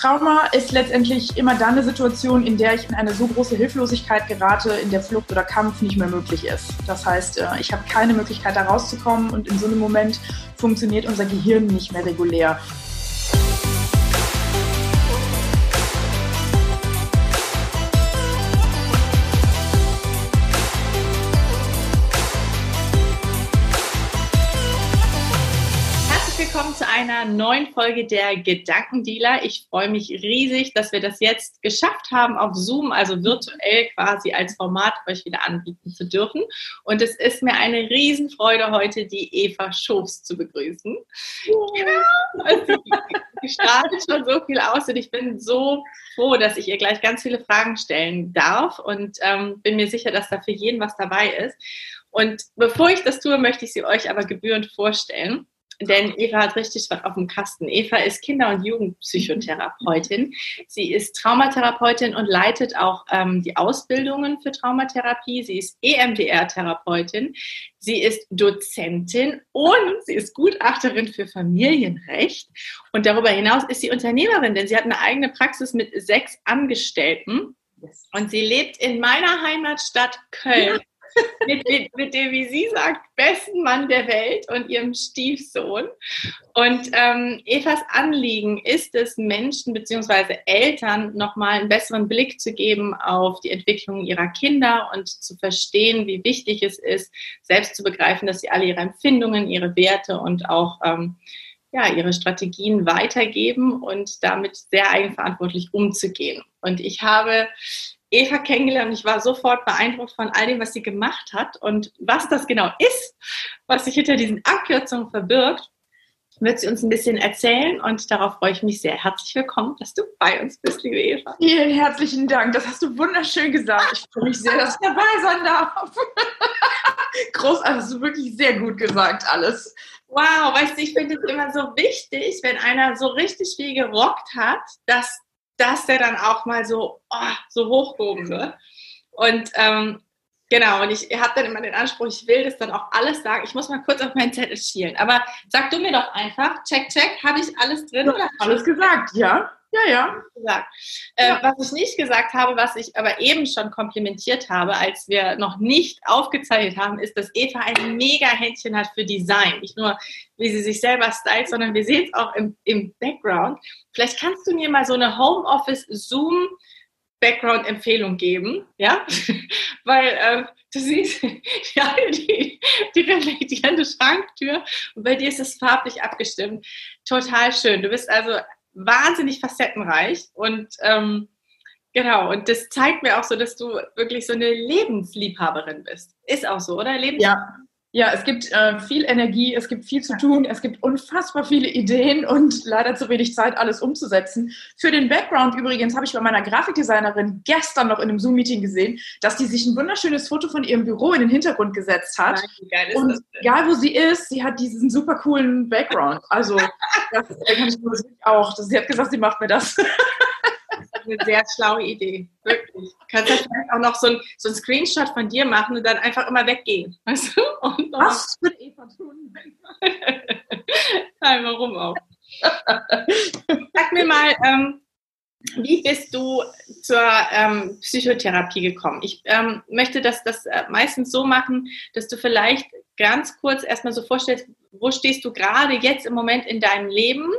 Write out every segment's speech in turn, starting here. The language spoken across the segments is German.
Trauma ist letztendlich immer dann eine Situation, in der ich in eine so große Hilflosigkeit gerate, in der Flucht oder Kampf nicht mehr möglich ist. Das heißt, äh, ich habe keine Möglichkeit, da rauszukommen und in so einem Moment funktioniert unser Gehirn nicht mehr regulär. Neuen Folge der Gedankendealer. Ich freue mich riesig, dass wir das jetzt geschafft haben, auf Zoom, also virtuell quasi als Format euch wieder anbieten zu dürfen. Und es ist mir eine Riesenfreude, heute die Eva Schofs zu begrüßen. Ja, also, sie strahlt schon so viel aus und ich bin so froh, dass ich ihr gleich ganz viele Fragen stellen darf und ähm, bin mir sicher, dass da für jeden was dabei ist. Und bevor ich das tue, möchte ich sie euch aber gebührend vorstellen denn Eva hat richtig was auf dem Kasten. Eva ist Kinder- und Jugendpsychotherapeutin. Sie ist Traumatherapeutin und leitet auch ähm, die Ausbildungen für Traumatherapie. Sie ist EMDR-Therapeutin. Sie ist Dozentin und sie ist Gutachterin für Familienrecht. Und darüber hinaus ist sie Unternehmerin, denn sie hat eine eigene Praxis mit sechs Angestellten. Und sie lebt in meiner Heimatstadt Köln mit, mit, mit, dem, wie sie sagt, besten Mann der Welt und ihrem Stiefsohn. Und ähm, Evas Anliegen ist es, Menschen bzw. Eltern nochmal einen besseren Blick zu geben auf die Entwicklung ihrer Kinder und zu verstehen, wie wichtig es ist, selbst zu begreifen, dass sie alle ihre Empfindungen, ihre Werte und auch ähm, ja, ihre Strategien weitergeben und damit sehr eigenverantwortlich umzugehen. Und ich habe Eva kennengelernt und ich war sofort beeindruckt von all dem, was sie gemacht hat und was das genau ist, was sich hinter diesen Abkürzungen verbirgt, wird sie uns ein bisschen erzählen und darauf freue ich mich sehr. Herzlich willkommen, dass du bei uns bist, liebe Eva. Vielen herzlichen Dank, das hast du wunderschön gesagt. Ich freue mich sehr, dass ich dabei sein darf. Großartig, hast du wirklich sehr gut gesagt alles. Wow, weißt du, ich finde es immer so wichtig, wenn einer so richtig viel gerockt hat, dass dass der dann auch mal so, oh, so hochgehoben wird. Und ähm, genau, und ich habe dann immer den Anspruch, ich will das dann auch alles sagen. Ich muss mal kurz auf meinen Zettel schielen. Aber sag du mir doch einfach, check, check, habe ich alles drin? Ja, oder alles gesagt, ja. Ja, ja. Gesagt. Äh, ja. Was ich nicht gesagt habe, was ich aber eben schon komplimentiert habe, als wir noch nicht aufgezeichnet haben, ist, dass Eva ein mega Händchen hat für Design. Nicht nur, wie sie sich selber stylt, sondern wir sehen es auch im, im Background. Vielleicht kannst du mir mal so eine Homeoffice-Zoom- Background-Empfehlung geben, ja, weil äh, du siehst ja, die, die reflektierende Schranktür und bei dir ist es farblich abgestimmt. Total schön. Du bist also wahnsinnig facettenreich und ähm, genau, und das zeigt mir auch so, dass du wirklich so eine Lebensliebhaberin bist. Ist auch so, oder? Lebens ja. Ja, es gibt äh, viel Energie, es gibt viel zu tun, es gibt unfassbar viele Ideen und leider zu wenig Zeit, alles umzusetzen. Für den Background übrigens habe ich bei meiner Grafikdesignerin gestern noch in einem Zoom-Meeting gesehen, dass die sich ein wunderschönes Foto von ihrem Büro in den Hintergrund gesetzt hat. Nein, und egal wo sie ist, sie hat diesen super coolen Background. Also, das kann ich auch. Sie hat gesagt, sie macht mir das. eine sehr schlaue Idee. Wirklich. Du kannst vielleicht auch noch so ein, so ein Screenshot von dir machen und dann einfach immer weggehen. Weißt du? Und Was wird Eva tun? Nein, warum auch? Sag mir mal, ähm, wie bist du zur ähm, Psychotherapie gekommen? Ich ähm, möchte das, das äh, meistens so machen, dass du vielleicht ganz kurz erstmal so vorstellst, wo stehst du gerade jetzt im Moment in deinem Leben?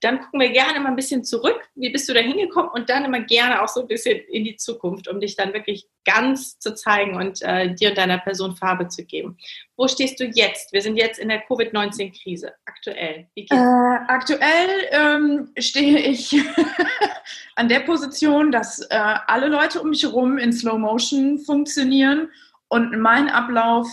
Dann gucken wir gerne mal ein bisschen zurück, wie bist du da hingekommen und dann immer gerne auch so ein bisschen in die Zukunft, um dich dann wirklich ganz zu zeigen und äh, dir und deiner Person Farbe zu geben. Wo stehst du jetzt? Wir sind jetzt in der Covid-19-Krise, aktuell. Äh, aktuell ähm, stehe ich an der Position, dass äh, alle Leute um mich herum in Slow Motion funktionieren und mein Ablauf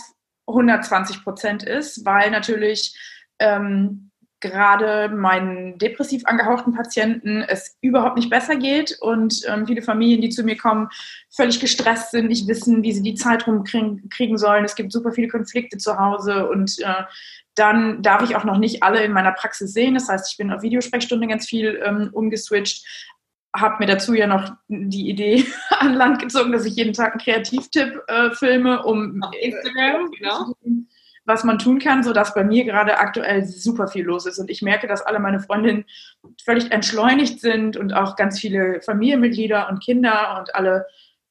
120 Prozent ist, weil natürlich ähm, gerade meinen depressiv angehauchten Patienten es überhaupt nicht besser geht und ähm, viele Familien, die zu mir kommen, völlig gestresst sind, nicht wissen, wie sie die Zeit rumkriegen sollen. Es gibt super viele Konflikte zu Hause und äh, dann darf ich auch noch nicht alle in meiner Praxis sehen. Das heißt, ich bin auf Videosprechstunde ganz viel ähm, umgeswitcht, habe mir dazu ja noch die Idee an Land gezogen, dass ich jeden Tag einen Kreativtipp äh, filme, um auf Instagram, genau was man tun kann, sodass bei mir gerade aktuell super viel los ist. Und ich merke, dass alle meine Freundinnen völlig entschleunigt sind und auch ganz viele Familienmitglieder und Kinder und alle,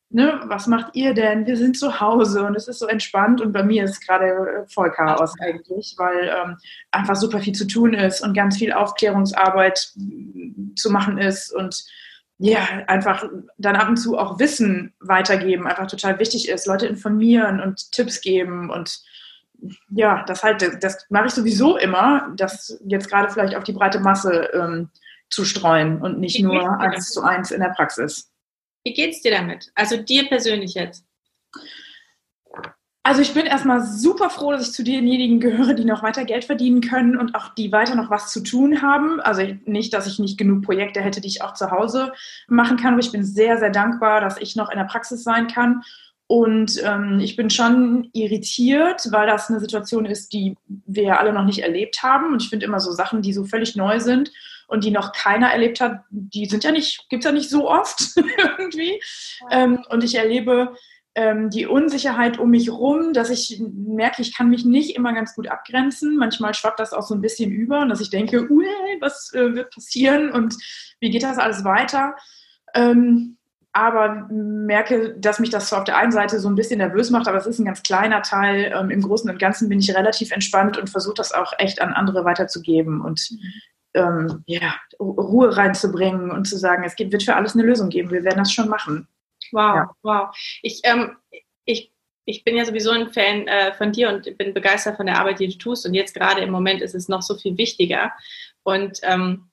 ne, was macht ihr denn? Wir sind zu Hause und es ist so entspannt. Und bei mir ist gerade voll Chaos eigentlich, weil ähm, einfach super viel zu tun ist und ganz viel Aufklärungsarbeit zu machen ist und ja, einfach dann ab und zu auch Wissen weitergeben, einfach total wichtig ist, Leute informieren und Tipps geben und ja, das halt, das mache ich sowieso immer, das jetzt gerade vielleicht auf die breite Masse ähm, zu streuen und nicht nur eins zu eins in der Praxis. Wie geht's dir damit? Also dir persönlich jetzt? Also ich bin erstmal super froh, dass ich zu denjenigen gehöre, die noch weiter Geld verdienen können und auch die weiter noch was zu tun haben. Also nicht, dass ich nicht genug Projekte hätte, die ich auch zu Hause machen kann, aber ich bin sehr, sehr dankbar, dass ich noch in der Praxis sein kann. Und ähm, ich bin schon irritiert, weil das eine Situation ist, die wir alle noch nicht erlebt haben. Und ich finde immer so Sachen, die so völlig neu sind und die noch keiner erlebt hat, die sind ja nicht, gibt es ja nicht so oft irgendwie. Ja. Ähm, und ich erlebe ähm, die Unsicherheit um mich rum, dass ich merke, ich kann mich nicht immer ganz gut abgrenzen. Manchmal schwappt das auch so ein bisschen über und dass ich denke, was äh, wird passieren und wie geht das alles weiter? Ähm, aber merke, dass mich das zwar auf der einen Seite so ein bisschen nervös macht, aber es ist ein ganz kleiner Teil. Ähm, Im Großen und Ganzen bin ich relativ entspannt und versuche das auch echt an andere weiterzugeben und ähm, ja, Ruhe reinzubringen und zu sagen, es wird für alles eine Lösung geben. Wir werden das schon machen. Wow, ja. wow. Ich, ähm, ich, ich bin ja sowieso ein Fan äh, von dir und bin begeistert von der Arbeit, die du tust. Und jetzt gerade im Moment ist es noch so viel wichtiger. Und ähm,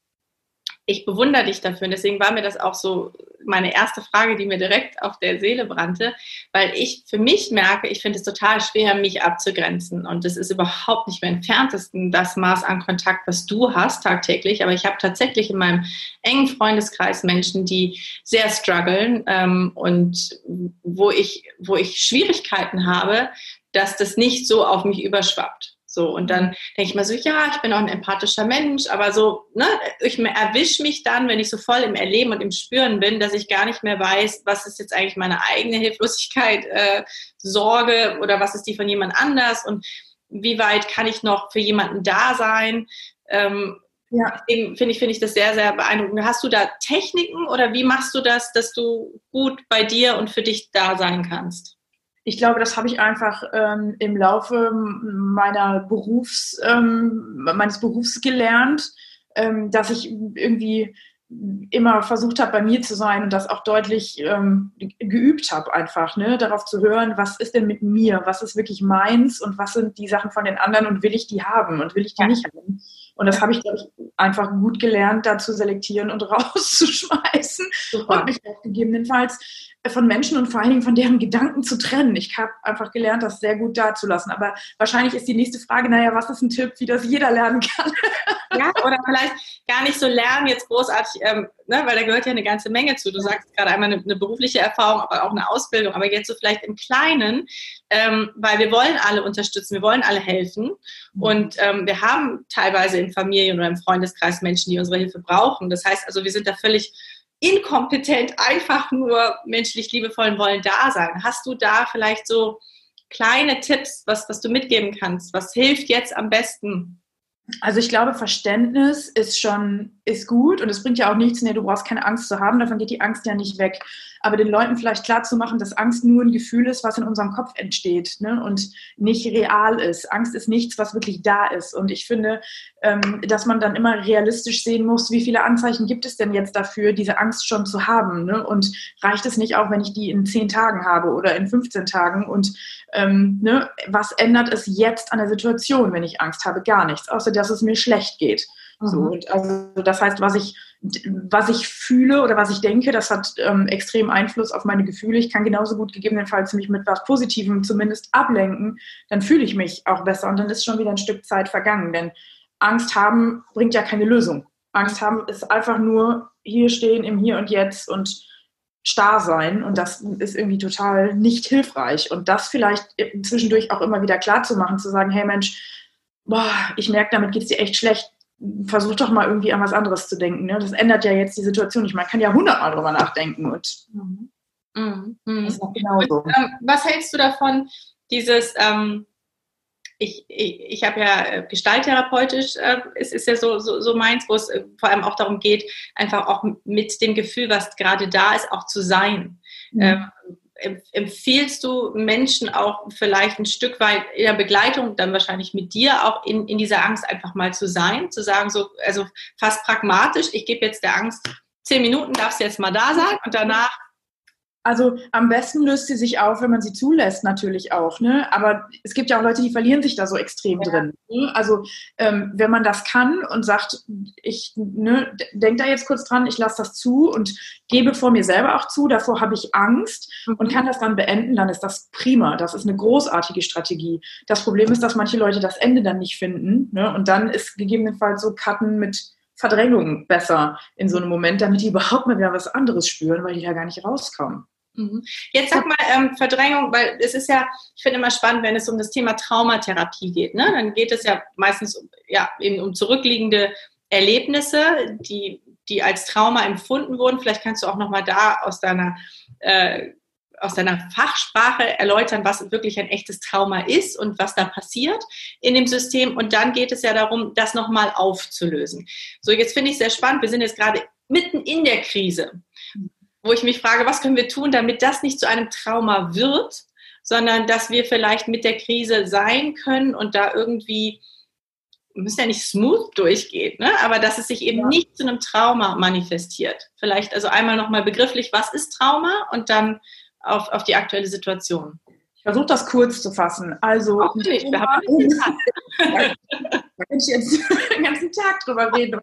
ich bewundere dich dafür. Und deswegen war mir das auch so meine erste Frage, die mir direkt auf der Seele brannte, weil ich für mich merke, ich finde es total schwer, mich abzugrenzen. Und es ist überhaupt nicht mehr entferntesten das Maß an Kontakt, was du hast tagtäglich. Aber ich habe tatsächlich in meinem engen Freundeskreis Menschen, die sehr strugglen ähm, und wo ich, wo ich Schwierigkeiten habe, dass das nicht so auf mich überschwappt. So, und dann denke ich mal so, ja, ich bin auch ein empathischer Mensch, aber so, ne, ich erwische mich dann, wenn ich so voll im Erleben und im Spüren bin, dass ich gar nicht mehr weiß, was ist jetzt eigentlich meine eigene Hilflosigkeit, äh, Sorge oder was ist die von jemand anders und wie weit kann ich noch für jemanden da sein. Ähm, ja. Deswegen finde ich, finde ich das sehr, sehr beeindruckend. Hast du da Techniken oder wie machst du das, dass du gut bei dir und für dich da sein kannst? Ich glaube, das habe ich einfach ähm, im Laufe meiner Berufs, ähm, meines Berufs gelernt, ähm, dass ich irgendwie immer versucht habe, bei mir zu sein und das auch deutlich ähm, geübt habe, einfach, ne? darauf zu hören, was ist denn mit mir, was ist wirklich meins und was sind die Sachen von den anderen und will ich die haben und will ich die nicht haben. Und das habe ich, glaube ich, einfach gut gelernt, da zu selektieren und rauszuschmeißen Super. und mich auch gegebenenfalls von Menschen und vor allen Dingen von deren Gedanken zu trennen. Ich habe einfach gelernt, das sehr gut dazulassen. Aber wahrscheinlich ist die nächste Frage, naja, was ist ein Tipp, wie das jeder lernen kann? Ja, oder vielleicht gar nicht so lernen jetzt großartig, ähm, ne, weil da gehört ja eine ganze Menge zu. Du sagst gerade einmal eine, eine, berufliche Erfahrung, aber auch eine Ausbildung, aber jetzt so vielleicht im Kleinen, ähm, weil wir wollen alle unterstützen, wir wollen alle helfen mhm. und ähm, wir haben teilweise in Familien oder im Freundeskreis Menschen, die unsere Hilfe brauchen. Das heißt also, wir sind da völlig inkompetent, einfach nur menschlich liebevollen wollen da sein. Hast du da vielleicht so kleine Tipps, was, was du mitgeben kannst? Was hilft jetzt am besten? Also ich glaube, Verständnis ist schon, ist gut und es bringt ja auch nichts, nee, du brauchst keine Angst zu haben, davon geht die Angst ja nicht weg. Aber den Leuten vielleicht klar zu machen, dass Angst nur ein Gefühl ist, was in unserem Kopf entsteht ne? und nicht real ist. Angst ist nichts, was wirklich da ist. Und ich finde, ähm, dass man dann immer realistisch sehen muss, wie viele Anzeichen gibt es denn jetzt dafür, diese Angst schon zu haben. Ne? Und reicht es nicht auch, wenn ich die in zehn Tagen habe oder in 15 Tagen? Und ähm, ne? was ändert es jetzt an der Situation, wenn ich Angst habe? Gar nichts, außer dass es mir schlecht geht. Mhm. So, und also das heißt, was ich, was ich fühle oder was ich denke, das hat ähm, extrem Einfluss auf meine Gefühle. Ich kann genauso gut gegebenenfalls mich mit was Positivem zumindest ablenken, dann fühle ich mich auch besser und dann ist schon wieder ein Stück Zeit vergangen. Denn Angst haben bringt ja keine Lösung. Angst haben ist einfach nur hier stehen im Hier und Jetzt und starr sein und das ist irgendwie total nicht hilfreich und das vielleicht zwischendurch auch immer wieder klar zu machen, zu sagen, hey Mensch, boah, ich merke, damit geht es dir echt schlecht, versuch doch mal irgendwie an was anderes zu denken. Ne? Das ändert ja jetzt die Situation nicht. Man kann ja hundertmal drüber nachdenken. Und mhm. Mhm. Genauso. Und, ähm, was hältst du davon, dieses, ähm, ich, ich, ich habe ja äh, gestalttherapeutisch, äh, es ist ja so, so, so meins, wo es äh, vor allem auch darum geht, einfach auch mit dem Gefühl, was gerade da ist, auch zu sein. Mhm. Ähm, empfiehlst du Menschen auch vielleicht ein Stück weit in der Begleitung, dann wahrscheinlich mit dir auch in, in dieser Angst einfach mal zu sein, zu sagen, so, also fast pragmatisch, ich gebe jetzt der Angst zehn Minuten, darfst jetzt mal da sein und danach also am besten löst sie sich auf, wenn man sie zulässt, natürlich auch. Ne? Aber es gibt ja auch Leute, die verlieren sich da so extrem ja. drin. Ne? Also ähm, wenn man das kann und sagt, ich ne, denke da jetzt kurz dran, ich lasse das zu und gebe vor mir selber auch zu, davor habe ich Angst mhm. und kann das dann beenden, dann ist das prima. Das ist eine großartige Strategie. Das Problem ist, dass manche Leute das Ende dann nicht finden. Ne? Und dann ist gegebenenfalls so Cutten mit Verdrängung besser in so einem Moment, damit die überhaupt mal wieder was anderes spüren, weil die ja gar nicht rauskommen. Mhm. Jetzt sag mal ähm, Verdrängung, weil es ist ja, ich finde immer spannend, wenn es um das Thema Traumatherapie geht. Ne? Dann geht es ja meistens ja, eben um zurückliegende Erlebnisse, die, die als Trauma empfunden wurden. Vielleicht kannst du auch nochmal da aus deiner äh, aus deiner Fachsprache erläutern, was wirklich ein echtes Trauma ist und was da passiert in dem System. Und dann geht es ja darum, das nochmal aufzulösen. So, jetzt finde ich sehr spannend. Wir sind jetzt gerade mitten in der Krise, wo ich mich frage, was können wir tun, damit das nicht zu einem Trauma wird, sondern dass wir vielleicht mit der Krise sein können und da irgendwie müssen ja nicht smooth durchgeht, ne? aber dass es sich eben ja. nicht zu einem Trauma manifestiert. Vielleicht also einmal nochmal begrifflich, was ist Trauma und dann auf, auf die aktuelle Situation? Ich versuche das kurz zu fassen. Also, Auch nicht, wir haben da kann ich jetzt den ganzen Tag drüber reden.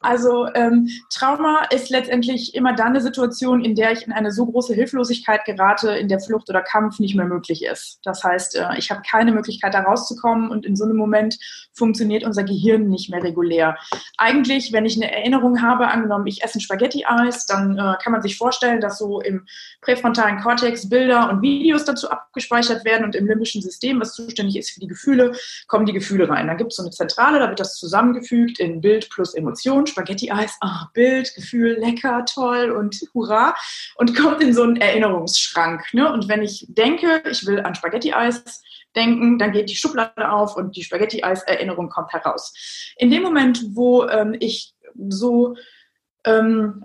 Also ähm, Trauma ist letztendlich immer dann eine Situation, in der ich in eine so große Hilflosigkeit gerate, in der Flucht oder Kampf nicht mehr möglich ist. Das heißt, äh, ich habe keine Möglichkeit, da rauszukommen und in so einem Moment funktioniert unser Gehirn nicht mehr regulär. Eigentlich, wenn ich eine Erinnerung habe, angenommen, ich esse ein Spaghetti-Eis, dann äh, kann man sich vorstellen, dass so im präfrontalen Kortex Bilder und Videos dazu abgespeichert werden und im limbischen System, was zuständig ist für die Gefühle, kommen die Gefühle rein. Dann gibt es so eine Zentrale, da wird das zusammengefügt in Bild plus Emotion, Spaghetti-Eis, ah, Bild, Gefühl, lecker, toll und hurra und kommt in so einen Erinnerungsschrank. Ne? Und wenn ich denke, ich will an Spaghetti-Eis denken, dann geht die Schublade auf und die Spaghetti-Eis-Erinnerung kommt heraus. In dem Moment, wo ähm, ich so ähm,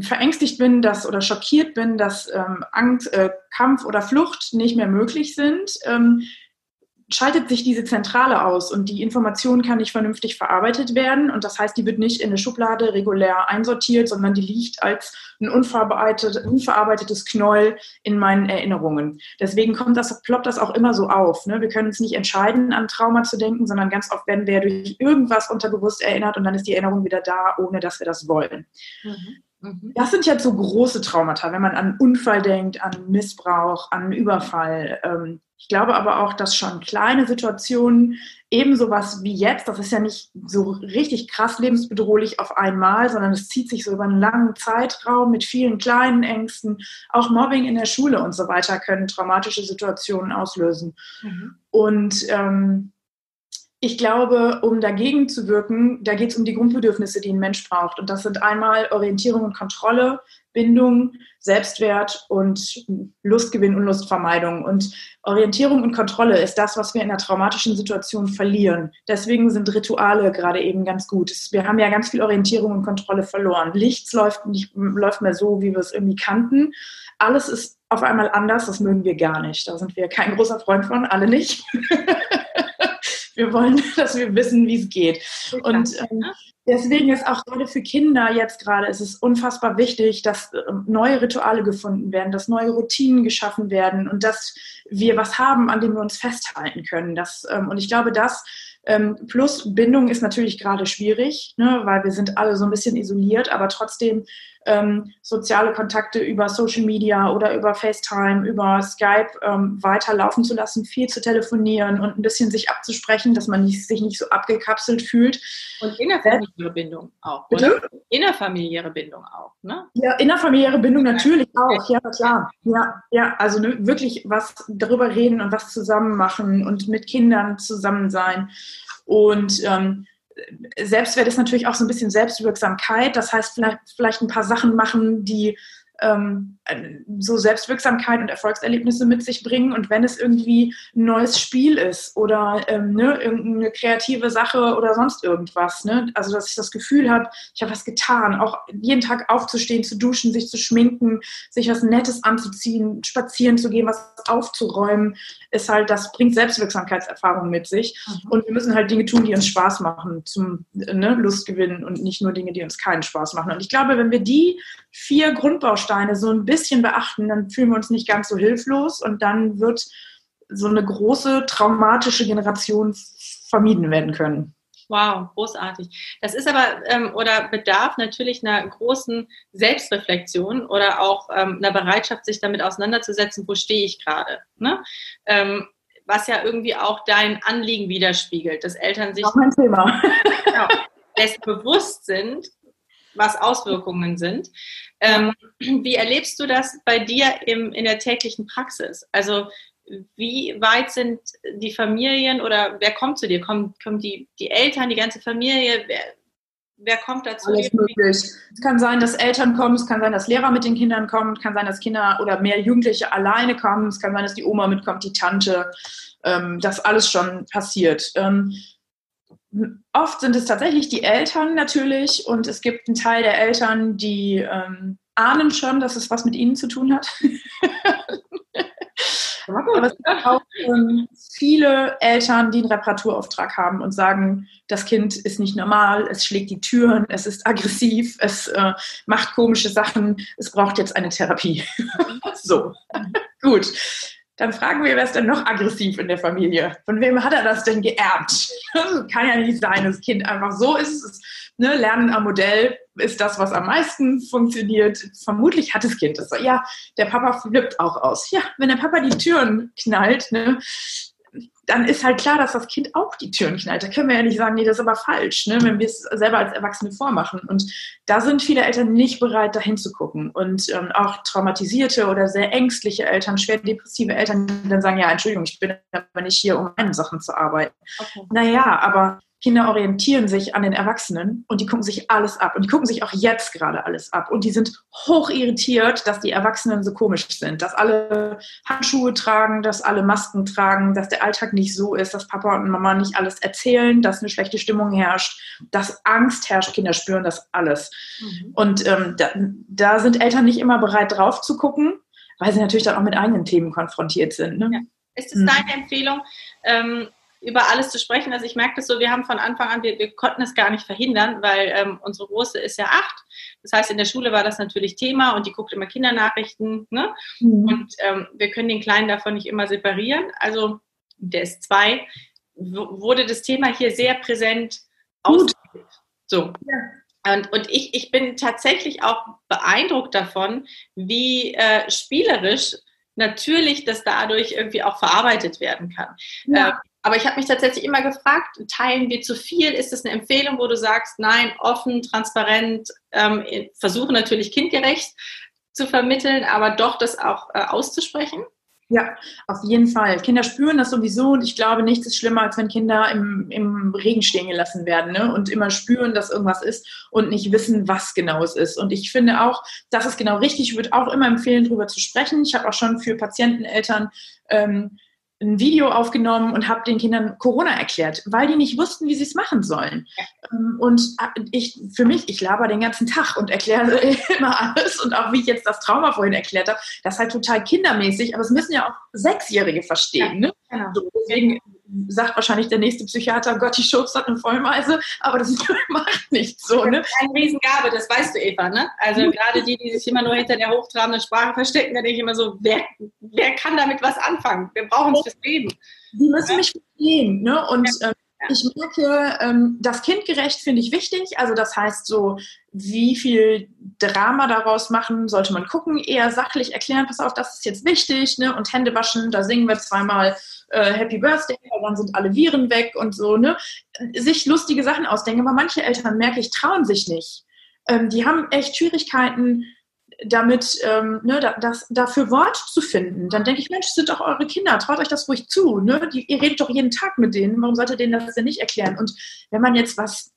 verängstigt bin dass, oder schockiert bin, dass ähm, Angst, äh, Kampf oder Flucht nicht mehr möglich sind, ähm, schaltet sich diese Zentrale aus und die Information kann nicht vernünftig verarbeitet werden. Und das heißt, die wird nicht in eine Schublade regulär einsortiert, sondern die liegt als ein unverarbeitet, unverarbeitetes Knäuel in meinen Erinnerungen. Deswegen kommt das, ploppt das auch immer so auf. Ne? Wir können uns nicht entscheiden, an Trauma zu denken, sondern ganz oft werden wir durch irgendwas unterbewusst erinnert und dann ist die Erinnerung wieder da, ohne dass wir das wollen. Mhm. mhm. Das sind jetzt so große Traumata, wenn man an Unfall denkt, an Missbrauch, an Überfall. Ähm, ich glaube aber auch, dass schon kleine Situationen, ebenso was wie jetzt, das ist ja nicht so richtig krass lebensbedrohlich auf einmal, sondern es zieht sich so über einen langen Zeitraum mit vielen kleinen Ängsten. Auch Mobbing in der Schule und so weiter können traumatische Situationen auslösen. Mhm. Und ähm, ich glaube, um dagegen zu wirken, da geht es um die Grundbedürfnisse, die ein Mensch braucht. Und das sind einmal Orientierung und Kontrolle, Bindung, Selbstwert und Lustgewinn und Lustvermeidung. Und Orientierung und Kontrolle ist das, was wir in einer traumatischen Situation verlieren. Deswegen sind Rituale gerade eben ganz gut. Wir haben ja ganz viel Orientierung und Kontrolle verloren. Nichts läuft nicht läuft mehr so, wie wir es irgendwie kannten. Alles ist auf einmal anders, das mögen wir gar nicht. Da sind wir kein großer Freund von, alle nicht. wir wollen, dass wir wissen, wie es geht. Und ähm, deswegen ist auch gerade für Kinder jetzt gerade, es ist unfassbar wichtig, dass ähm, neue Rituale gefunden werden, dass neue Routinen geschaffen werden und dass wir was haben, an dem wir uns festhalten können. Das, ähm, und ich glaube, das ähm, plus Bindung ist natürlich gerade schwierig, ne, weil wir sind alle so ein bisschen isoliert, aber trotzdem ähm, soziale Kontakte über Social Media oder über FaceTime, über Skype ähm, weiterlaufen zu lassen, viel zu telefonieren und ein bisschen sich abzusprechen, dass man nicht, sich nicht so abgekapselt fühlt. Und innerfamiliäre Bindung auch, Bitte? oder? Innerfamiliäre Bindung auch, ne? Ja, innerfamiliäre Bindung natürlich auch, ja, klar. Ja, ja, also ne, wirklich was darüber reden und was zusammen machen und mit Kindern zusammen sein. Und ähm, Selbstwert ist natürlich auch so ein bisschen Selbstwirksamkeit. Das heißt, vielleicht, vielleicht ein paar Sachen machen, die ähm, so Selbstwirksamkeit und Erfolgserlebnisse mit sich bringen. Und wenn es irgendwie ein neues Spiel ist oder ähm, ne, irgendeine kreative Sache oder sonst irgendwas, ne? also dass ich das Gefühl habe, ich habe was getan, auch jeden Tag aufzustehen, zu duschen, sich zu schminken, sich was Nettes anzuziehen, spazieren zu gehen, was aufzuräumen, ist halt, das bringt Selbstwirksamkeitserfahrung mit sich. Mhm. Und wir müssen halt Dinge tun, die uns Spaß machen, zum ne, Lustgewinn und nicht nur Dinge, die uns keinen Spaß machen. Und ich glaube, wenn wir die vier Grundbausteine so ein bisschen beachten, dann fühlen wir uns nicht ganz so hilflos und dann wird so eine große traumatische Generation vermieden werden können. Wow, großartig. Das ist aber ähm, oder bedarf natürlich einer großen Selbstreflexion oder auch ähm, einer Bereitschaft, sich damit auseinanderzusetzen, wo stehe ich gerade. Ne? Ähm, was ja irgendwie auch dein Anliegen widerspiegelt, dass Eltern sich mein Thema. genau, dessen bewusst sind, was Auswirkungen sind. Ähm, wie erlebst du das bei dir im, in der täglichen Praxis? Also wie weit sind die Familien oder wer kommt zu dir? Kommen, kommen die, die Eltern, die ganze Familie? Wer, wer kommt dazu? Alles möglich. Es kann sein, dass Eltern kommen, es kann sein, dass Lehrer mit den Kindern kommen, es kann sein, dass Kinder oder mehr Jugendliche alleine kommen, es kann sein, dass die Oma mitkommt, die Tante. Ähm, das alles schon passiert. Ähm, oft sind es tatsächlich die Eltern natürlich und es gibt einen Teil der Eltern, die ähm, ahnen schon, dass es was mit ihnen zu tun hat. Aber es gibt auch ähm, viele Eltern, die einen Reparaturauftrag haben und sagen, das Kind ist nicht normal, es schlägt die Türen, es ist aggressiv, es äh, macht komische Sachen, es braucht jetzt eine Therapie. so, gut. Dann fragen wir, wer ist denn noch aggressiv in der Familie? Von wem hat er das denn geerbt? Kann ja nicht sein, das Kind einfach so ist. Es, ne, Lernen am Modell ist das, was am meisten funktioniert. Vermutlich hat das Kind das. Ja, der Papa flippt auch aus. Ja, wenn der Papa die Türen knallt, ne, dann ist halt klar, dass das Kind auch die Türen knallt. Da können wir ja nicht sagen, nee, das ist aber falsch, ne, wenn wir es selber als Erwachsene vormachen. Und da sind viele Eltern nicht bereit, dahin zu gucken. Und ähm, auch traumatisierte oder sehr ängstliche Eltern, schwer depressive Eltern, die dann sagen, ja, Entschuldigung, ich bin aber nicht hier, um meine Sachen zu arbeiten. Okay. Naja, aber Kinder orientieren sich an den Erwachsenen und die gucken sich alles ab. Und die gucken sich auch jetzt gerade alles ab. Und die sind hoch irritiert, dass die Erwachsenen so komisch sind, dass alle Handschuhe tragen, dass alle Masken tragen, dass der Alltag nicht so ist, dass Papa und Mama nicht alles erzählen, dass eine schlechte Stimmung herrscht, dass Angst herrscht. Kinder spüren das alles. Mhm. Und ähm, da, da, sind Eltern nicht immer bereit drauf zu gucken, weil sie natürlich dann auch mit eigenen Themen konfrontiert sind. Ne? Ja. Ist es deine Empfehlung, ähm, über alles zu sprechen. Also ich merke das so, wir haben von Anfang an, wir, wir konnten es gar nicht verhindern, weil ähm, unsere Große ist ja acht. Das heißt, in der Schule war das natürlich Thema und die guckt immer Kindernachrichten. Ne? Mhm. Und ähm, wir können den Kleinen davon nicht immer separieren. Also der ist zwei, wurde das Thema hier sehr präsent ausgeführt. So. Ja. Und, und ich, ich bin tatsächlich auch beeindruckt davon, wie äh, spielerisch natürlich das dadurch irgendwie auch verarbeitet werden kann. Ja. Äh, aber ich habe mich tatsächlich immer gefragt, teilen wir zu viel? Ist es eine Empfehlung, wo du sagst, nein, offen, transparent, ähm, versuche natürlich kindgerecht zu vermitteln, aber doch das auch äh, auszusprechen? Ja, auf jeden Fall. Kinder spüren das sowieso und ich glaube, nichts ist schlimmer, als wenn Kinder im, im Regen stehen gelassen werden ne? und immer spüren, dass irgendwas ist und nicht wissen, was genau es ist. Und ich finde auch, das ist genau richtig. Ich würde auch immer empfehlen, darüber zu sprechen. Ich habe auch schon für Patienten, Eltern ähm, ein Video aufgenommen und habe den Kindern Corona erklärt, weil die nicht wussten, wie sie es machen sollen. Ähm, und äh, ich, für mich, ich laber den ganzen Tag und erkläre immer alles und auch wie ich jetzt das Trauma vorhin erklärt habe, das ist halt total kindermäßig, aber es müssen ja auch Sechsjährige verstehen. Ne? Genau. So, deswegen sagt wahrscheinlich der nächste Psychiater, Gott, die Schubs hat eine Vollmeise, aber das macht nichts so. Ne? Das ist eine Riesengabe, das weißt du, Eva. Ne? Also gerade die, die sich immer nur hinter der hochtrabenden Sprache verstecken, da denke ich immer so, wer, wer kann damit was anfangen? Wir brauchen es fürs Leben. Die müssen ja. mich verstehen. Ne? Und ja. ähm, ich merke, ähm, das kindgerecht finde ich wichtig. Also das heißt so, wie viel Drama daraus machen, sollte man gucken, eher sachlich erklären, pass auf, das ist jetzt wichtig, ne? Und Hände waschen, da singen wir zweimal äh, Happy Birthday, dann sind alle Viren weg und so, ne? Sich lustige Sachen ausdenken, aber manche Eltern, merke ich, trauen sich nicht. Ähm, die haben echt Schwierigkeiten, damit ähm, ne, das, dafür Wort zu finden. Dann denke ich, Mensch, sind doch eure Kinder, traut euch das ruhig zu. Ne? Die, ihr redet doch jeden Tag mit denen, warum solltet ihr denen das denn nicht erklären? Und wenn man jetzt was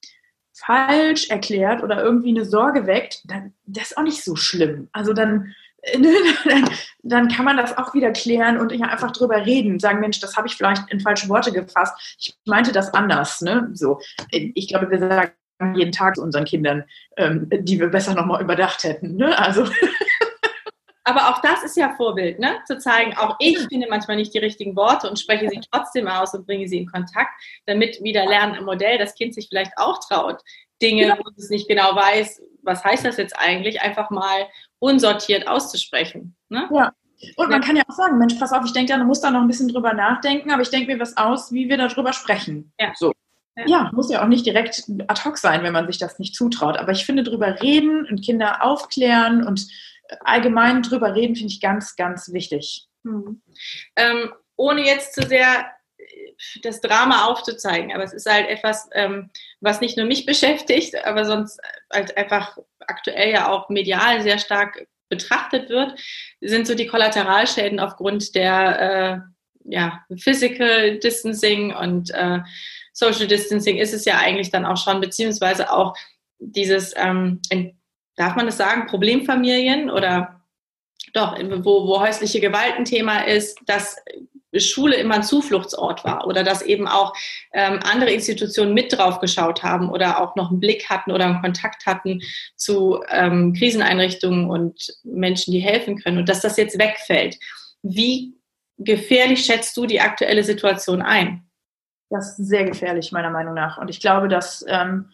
falsch erklärt oder irgendwie eine Sorge weckt, dann das ist auch nicht so schlimm. Also dann, dann, dann kann man das auch wieder klären und ja einfach drüber reden. Sagen, Mensch, das habe ich vielleicht in falsche Worte gefasst. Ich meinte das anders. Ne? So, ich glaube, wir sagen jeden Tag zu unseren Kindern, ähm, die wir besser nochmal überdacht hätten. Ne? Also aber auch das ist ja Vorbild, ne? zu zeigen, auch ich finde manchmal nicht die richtigen Worte und spreche sie trotzdem aus und bringe sie in Kontakt, damit wieder lernen im Modell das Kind sich vielleicht auch traut, Dinge, wo es nicht genau weiß, was heißt das jetzt eigentlich, einfach mal unsortiert auszusprechen. Ne? Ja. Und man kann ja auch sagen, Mensch, pass auf, ich denke, du musst da noch ein bisschen drüber nachdenken, aber ich denke mir was aus, wie wir darüber sprechen. Ja. So. Ja. muss ja auch nicht direkt ad hoc sein, wenn man sich das nicht zutraut. Aber ich finde, drüber reden und Kinder aufklären und allgemein drüber reden, finde ich ganz, ganz wichtig. Mhm. Ähm, ohne jetzt zu sehr äh, das Drama aufzuzeigen, aber es ist halt etwas, ähm, was nicht nur mich beschäftigt, aber sonst halt einfach aktuell ja auch medial sehr stark betrachtet wird, sind so die Kollateralschäden aufgrund der äh, ja, Physical Distancing und äh, Social Distancing ist es ja eigentlich dann auch schon, beziehungsweise auch dieses ähm, darf man das sagen, Problemfamilien oder doch, wo, wo häusliche Gewalt ein Thema ist, dass Schule immer ein Zufluchtsort war oder dass eben auch ähm, andere Institutionen mit drauf geschaut haben oder auch noch einen Blick hatten oder einen Kontakt hatten zu ähm, Kriseneinrichtungen und Menschen, die helfen können und dass das jetzt wegfällt. Wie gefährlich schätzt du die aktuelle Situation ein? Das ist sehr gefährlich, meiner Meinung nach. Und ich glaube, dass ähm,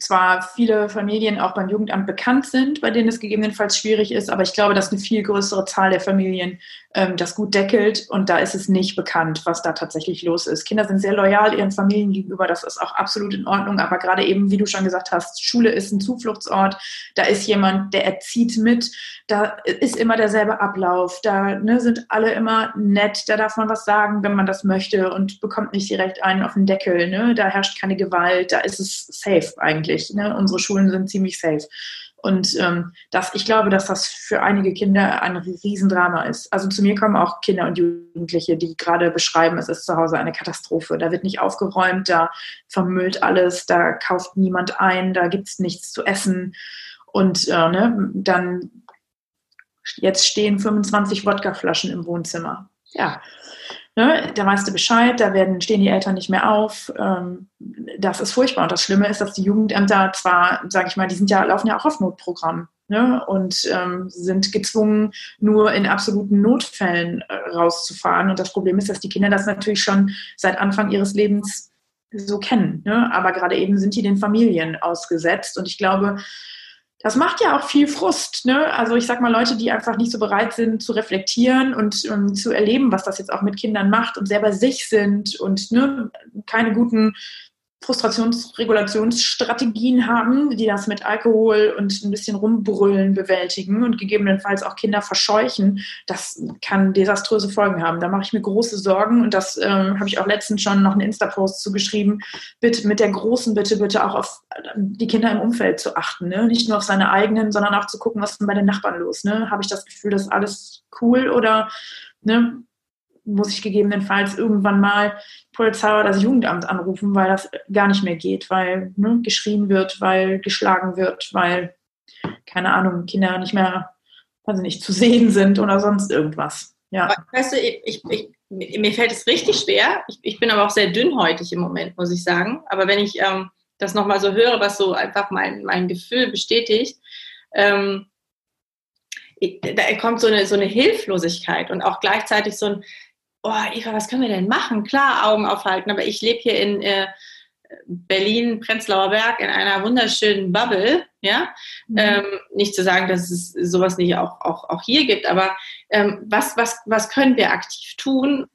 zwar viele Familien auch beim Jugendamt bekannt sind, bei denen es gegebenenfalls schwierig ist, aber ich glaube, dass eine viel größere Zahl der Familien ähm, das gut deckelt und da ist es nicht bekannt, was da tatsächlich los ist. Kinder sind sehr loyal ihren Familien gegenüber, das ist auch absolut in Ordnung, aber gerade eben, wie du schon gesagt hast, Schule ist ein Zufluchtsort, da ist jemand, der erzieht mit, da ist immer derselbe Ablauf, da ne, sind alle immer nett, da darf man was sagen, wenn man das möchte und bekommt nicht direkt einen auf den Deckel, ne? da herrscht keine Gewalt, da ist es safe eigentlich. Ne? Unsere Schulen sind ziemlich safe. Und ähm, das, ich glaube, dass das für einige Kinder ein Riesendrama ist. Also zu mir kommen auch Kinder und Jugendliche, die gerade beschreiben, es ist zu Hause eine Katastrophe. Da wird nicht aufgeräumt, da vermüllt alles, da kauft niemand ein, da gibt es nichts zu essen. Und äh, ne, dann jetzt stehen 25 Wodkaflaschen im Wohnzimmer. Ja, Ne, da weißt du Bescheid, da werden, stehen die Eltern nicht mehr auf. Ähm, das ist furchtbar. Und das Schlimme ist, dass die Jugendämter zwar, sage ich mal, die sind ja, laufen ja auch auf Notprogramm ne, und ähm, sind gezwungen, nur in absoluten Notfällen äh, rauszufahren. Und das Problem ist, dass die Kinder das natürlich schon seit Anfang ihres Lebens so kennen. Ne? Aber gerade eben sind die den Familien ausgesetzt. Und ich glaube, das macht ja auch viel Frust. Ne? Also ich sag mal, Leute, die einfach nicht so bereit sind zu reflektieren und ähm, zu erleben, was das jetzt auch mit Kindern macht und selber sich sind und ne, keine guten Frustrationsregulationsstrategien haben, die das mit Alkohol und ein bisschen rumbrüllen bewältigen und gegebenenfalls auch Kinder verscheuchen, das kann desaströse Folgen haben. Da mache ich mir große Sorgen und das ähm, habe ich auch letztens schon noch einen Insta-Post zugeschrieben, bitte mit der großen Bitte, bitte auch auf die Kinder im Umfeld zu achten. Ne? Nicht nur auf seine eigenen, sondern auch zu gucken, was ist denn bei den Nachbarn los. Ne? Habe ich das Gefühl, das ist alles cool oder ne, muss ich gegebenenfalls irgendwann mal Polizei oder das Jugendamt anrufen, weil das gar nicht mehr geht, weil ne, geschrien wird, weil geschlagen wird, weil, keine Ahnung, Kinder nicht mehr, weiß ich nicht, zu sehen sind oder sonst irgendwas. Ja. Weißt du, ich, ich, mir fällt es richtig schwer. Ich, ich, bin aber auch sehr dünnhäutig im Moment, muss ich sagen. Aber wenn ich ähm, das nochmal so höre, was so einfach mein, mein Gefühl bestätigt, ähm, da kommt so eine, so eine Hilflosigkeit und auch gleichzeitig so ein, oh Eva, was können wir denn machen? Klar, Augen aufhalten, aber ich lebe hier in äh, Berlin, Prenzlauer Berg, in einer wunderschönen Bubble, ja. Mhm. Ähm, nicht zu sagen, dass es sowas nicht auch, auch, auch hier gibt, aber ähm, was, was, was können wir aktiv tun,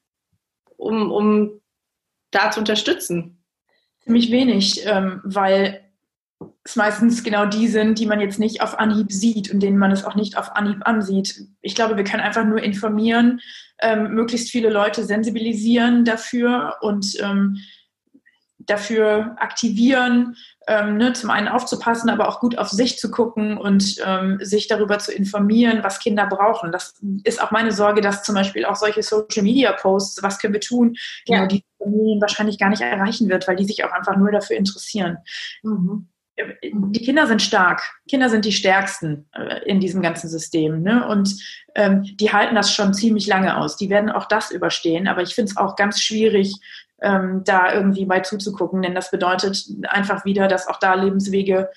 um, um da zu unterstützen? Ziemlich wenig, ähm, weil es meistens genau die sind, die man jetzt nicht auf Anhieb sieht und denen man es auch nicht auf Anhieb ansieht. Ich glaube, wir können einfach nur informieren, ähm, möglichst viele Leute sensibilisieren dafür und ähm, dafür aktivieren, ähm, ne, zum einen aufzupassen, aber auch gut auf sich zu gucken und ähm, sich darüber zu informieren, was Kinder brauchen. Das ist auch meine Sorge, dass zum Beispiel auch solche Social-Media-Posts, was können wir tun, genau ja. die Familien wahrscheinlich gar nicht erreichen wird, weil die sich auch einfach nur dafür interessieren. Mhm die Kinder sind stark. Kinder sind die stärksten äh, in diesem ganzen System. Ne? Und ähm, die halten das schon ziemlich lange aus. Die werden auch das überstehen. Aber ich finde es auch ganz schwierig, ähm, da irgendwie bei zuzugucken, denn das bedeutet einfach wieder, dass auch da Lebenswege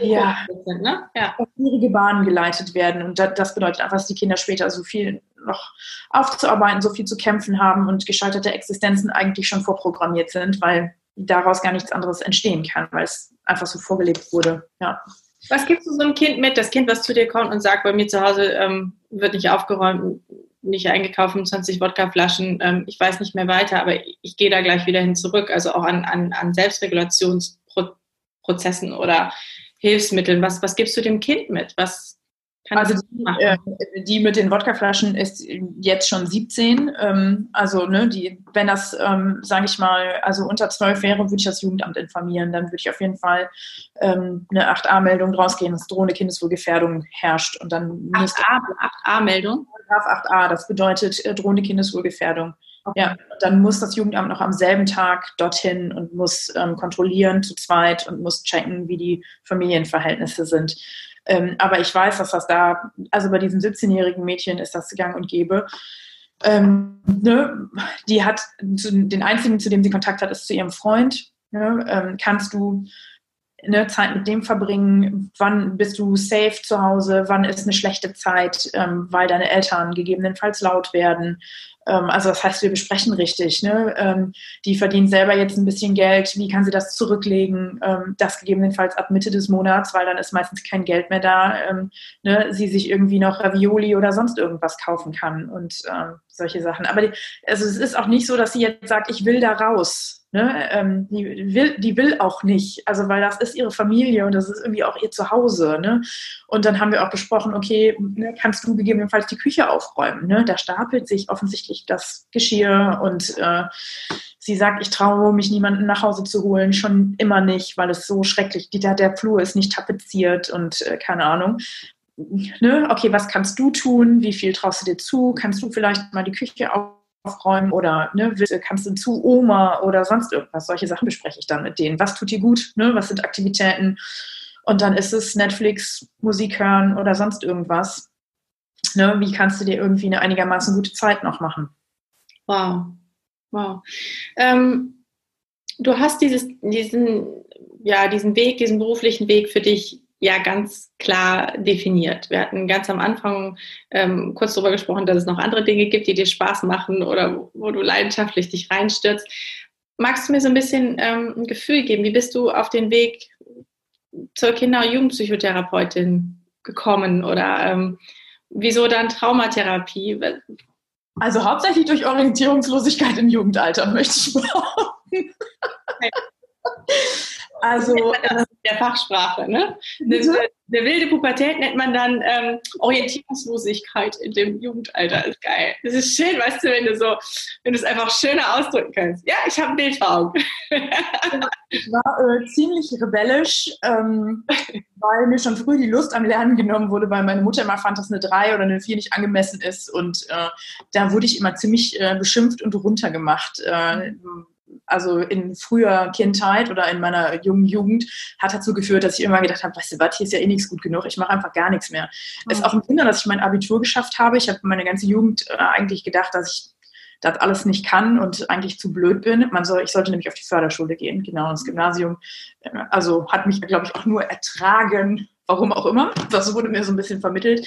ja, sind, ne? ja. auf schwierige Bahnen geleitet werden. Und das bedeutet einfach, dass die Kinder später so viel noch aufzuarbeiten, so viel zu kämpfen haben und gescheiterte Existenzen eigentlich schon vorprogrammiert sind, weil daraus gar nichts anderes entstehen kann, weil es einfach so vorgelebt wurde. Ja. Was gibst du so einem Kind mit, das Kind, was zu dir kommt und sagt, bei mir zu Hause ähm, wird nicht aufgeräumt, nicht eingekauft, 25 Wodkaflaschen, ähm, ich weiß nicht mehr weiter, aber ich, ich gehe da gleich wieder hin zurück, also auch an, an, an Selbstregulationsprozessen oder Hilfsmitteln. Was, was gibst du dem Kind mit? Was, also die, äh, die, mit den Wodkaflaschen ist jetzt schon 17. Ähm, also ne, die, wenn das, ähm, sage ich mal, also unter 12 wäre, würde ich das Jugendamt informieren. Dann würde ich auf jeden Fall ähm, eine 8a-Meldung draus gehen, dass drohende Kindeswohlgefährdung herrscht. Und dann 8a-Meldung? 8a, das bedeutet äh, drohende Kindeswohlgefährdung. Okay. Ja, dann muss das Jugendamt noch am selben Tag dorthin und muss ähm, kontrollieren zu zweit und muss checken, wie die Familienverhältnisse sind. Ähm, aber ich weiß, dass das da, also bei diesem 17-jährigen Mädchen ist das gang und gäbe. Ähm, ne, die hat den einzigen, zu dem sie Kontakt hat, ist zu ihrem Freund. Ne, ähm, kannst du ne, Zeit mit dem verbringen? Wann bist du safe zu Hause? Wann ist eine schlechte Zeit, ähm, weil deine Eltern gegebenenfalls laut werden? Ähm, also das heißt, wir besprechen richtig. Ne? Ähm, die verdient selber jetzt ein bisschen Geld. Wie kann sie das zurücklegen? Ähm, das gegebenenfalls ab Mitte des Monats, weil dann ist meistens kein Geld mehr da. Ne? Sie sich irgendwie noch Ravioli oder sonst irgendwas kaufen kann und solche Sachen. Aber die, also es ist auch nicht so, dass sie jetzt sagt, ich will da raus. Ne, ähm, die, will, die will auch nicht, also weil das ist ihre Familie und das ist irgendwie auch ihr Zuhause. Ne? Und dann haben wir auch besprochen, okay, ne, kannst du gegebenenfalls die Küche aufräumen? Ne? Da stapelt sich offensichtlich das Geschirr und äh, sie sagt, ich traue mich niemanden nach Hause zu holen, schon immer nicht, weil es so schrecklich, der, der Flur ist nicht tapeziert und äh, keine Ahnung. Ne? Okay, was kannst du tun? Wie viel traust du dir zu? Kannst du vielleicht mal die Küche aufräumen? Aufräumen oder ne, kannst du zu Oma oder sonst irgendwas. Solche Sachen bespreche ich dann mit denen. Was tut dir gut? Ne? Was sind Aktivitäten? Und dann ist es Netflix, Musik hören oder sonst irgendwas. Ne? Wie kannst du dir irgendwie eine einigermaßen gute Zeit noch machen? Wow. Wow. Ähm, du hast dieses, diesen, ja, diesen Weg, diesen beruflichen Weg für dich ja ganz klar definiert. Wir hatten ganz am Anfang ähm, kurz darüber gesprochen, dass es noch andere Dinge gibt, die dir Spaß machen oder wo du leidenschaftlich dich reinstürzt. Magst du mir so ein bisschen ähm, ein Gefühl geben? Wie bist du auf den Weg zur Kinder- und Jugendpsychotherapeutin gekommen oder ähm, wieso dann Traumatherapie? Also hauptsächlich durch Orientierungslosigkeit im Jugendalter, möchte ich behaupten. Also das ist der Fachsprache, ne? Eine, eine, wilde Pubertät nennt man dann ähm, Orientierungslosigkeit in dem Jugendalter. Ist geil. Das ist schön, weißt du, wenn du so, wenn du es einfach schöner ausdrücken kannst. Ja, ich habe ein Bild vor Augen. ich war äh, ziemlich rebellisch, ähm, weil mir schon früh die Lust am Lernen genommen wurde, weil meine Mutter immer fand, dass eine 3 oder eine 4 nicht angemessen ist. Und äh, da wurde ich immer ziemlich äh, beschimpft und runtergemacht. Äh, also in früher Kindheit oder in meiner jungen Jugend, hat dazu geführt, dass ich immer gedacht habe, weißt du was, hier ist ja eh nichts gut genug, ich mache einfach gar nichts mehr. Es ist auch ein Wunder, dass ich mein Abitur geschafft habe. Ich habe meine ganze Jugend äh, eigentlich gedacht, dass ich das alles nicht kann und eigentlich zu blöd bin. Man soll, ich sollte nämlich auf die Förderschule gehen, genau, ins Gymnasium. Äh, also hat mich, glaube ich, auch nur ertragen, warum auch immer. Das wurde mir so ein bisschen vermittelt.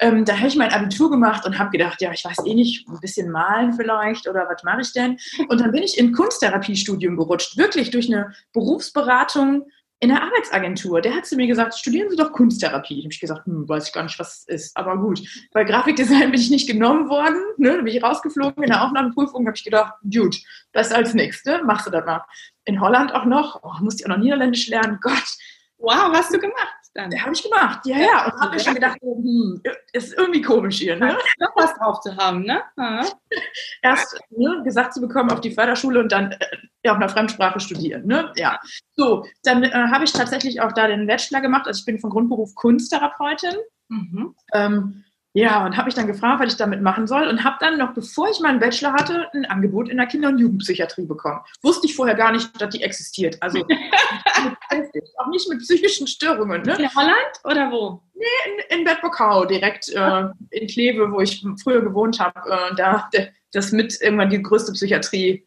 Ähm, da habe ich mein Abitur gemacht und habe gedacht, ja, ich weiß eh nicht, ein bisschen malen vielleicht oder was mache ich denn? Und dann bin ich in Kunsttherapiestudium gerutscht, wirklich durch eine Berufsberatung in der Arbeitsagentur. Der hat zu mir gesagt, studieren Sie doch Kunsttherapie. Da habe ich gesagt, hm, weiß ich gar nicht, was es ist, aber gut. Bei Grafikdesign bin ich nicht genommen worden, ne? da bin ich rausgeflogen in der Aufnahmeprüfung, habe ich gedacht, gut, das als nächste, machst du das mal. In Holland auch noch, oh, musste ich auch noch Niederländisch lernen, Gott. Wow, was hast du gemacht? Dann? Habe ich gemacht, ja, ja. Und habe mir schon gedacht, hm, ist irgendwie komisch hier, ne? Noch was drauf zu haben, ne? Ja. Erst ne, gesagt zu bekommen auf die Förderschule und dann äh, auf einer Fremdsprache studieren, ne? Ja. So, dann äh, habe ich tatsächlich auch da den Bachelor gemacht. Also ich bin von Grundberuf Kunsttherapeutin. Mhm. Ähm, ja, und habe mich dann gefragt, was ich damit machen soll und habe dann noch, bevor ich meinen Bachelor hatte, ein Angebot in der Kinder- und Jugendpsychiatrie bekommen. Wusste ich vorher gar nicht, dass die existiert. Also auch nicht mit psychischen Störungen. Ne? In Holland oder wo? Nee, in, in Bedbokau, direkt äh, in Kleve, wo ich früher gewohnt habe. Äh, da, das mit irgendwann die größte Psychiatrie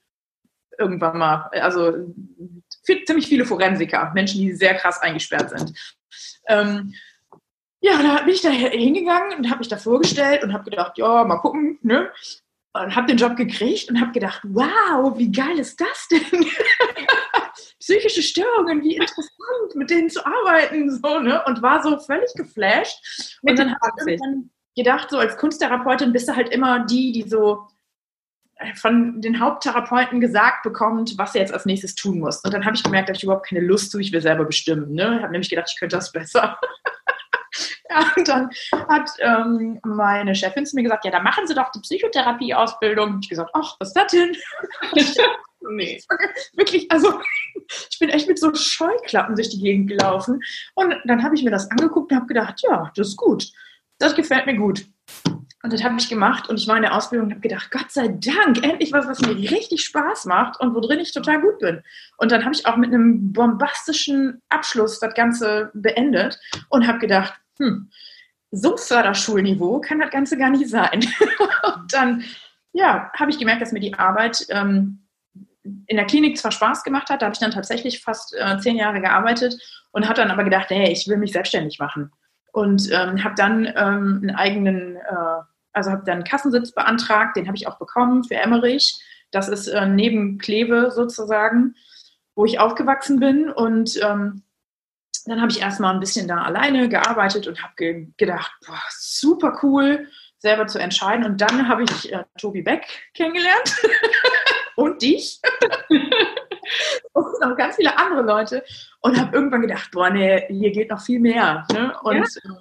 irgendwann mal. Also viel, ziemlich viele Forensiker, Menschen, die sehr krass eingesperrt sind. Ähm, ja, da bin ich da hingegangen und habe mich da vorgestellt und habe gedacht, ja, mal gucken, ne? Und habe den Job gekriegt und habe gedacht, wow, wie geil ist das denn? Psychische Störungen, wie interessant, mit denen zu arbeiten, so, ne? Und war so völlig geflasht. Und dann habe ich irgendwann gedacht, so als Kunsttherapeutin bist du halt immer die, die so äh, von den Haupttherapeuten gesagt bekommt, was er jetzt als nächstes tun muss. Und dann habe ich gemerkt, dass ich überhaupt keine Lust zu, ich will selber bestimmen. Ne? Ich habe nämlich gedacht, ich könnte das besser. Ja, und dann hat ähm, meine Chefin zu mir gesagt, ja, da machen Sie doch die Psychotherapieausbildung. Und ich gesagt, ach, was ist das denn? nee. Wirklich, also ich bin echt mit so Scheuklappen durch die Gegend gelaufen. Und dann habe ich mir das angeguckt und habe gedacht, ja, das ist gut. Das gefällt mir gut. Und das habe ich gemacht und ich war in der Ausbildung und habe gedacht, Gott sei Dank, endlich was, was mir richtig Spaß macht und worin ich total gut bin. Und dann habe ich auch mit einem bombastischen Abschluss das Ganze beendet und habe gedacht, hm, so Förderschulniveau kann das Ganze gar nicht sein. und dann, ja, habe ich gemerkt, dass mir die Arbeit ähm, in der Klinik zwar Spaß gemacht hat, da habe ich dann tatsächlich fast äh, zehn Jahre gearbeitet und habe dann aber gedacht, hey, ich will mich selbstständig machen. Und ähm, habe dann ähm, einen eigenen, äh, also habe dann einen Kassensitz beantragt, den habe ich auch bekommen für Emmerich. Das ist äh, neben Kleve sozusagen, wo ich aufgewachsen bin. Und ähm, dann habe ich erstmal ein bisschen da alleine gearbeitet und habe ge gedacht, boah, super cool, selber zu entscheiden. Und dann habe ich äh, Tobi Beck kennengelernt und dich und noch ganz viele andere Leute und habe irgendwann gedacht, boah, nee, hier geht noch viel mehr. Ne? Und ja. äh,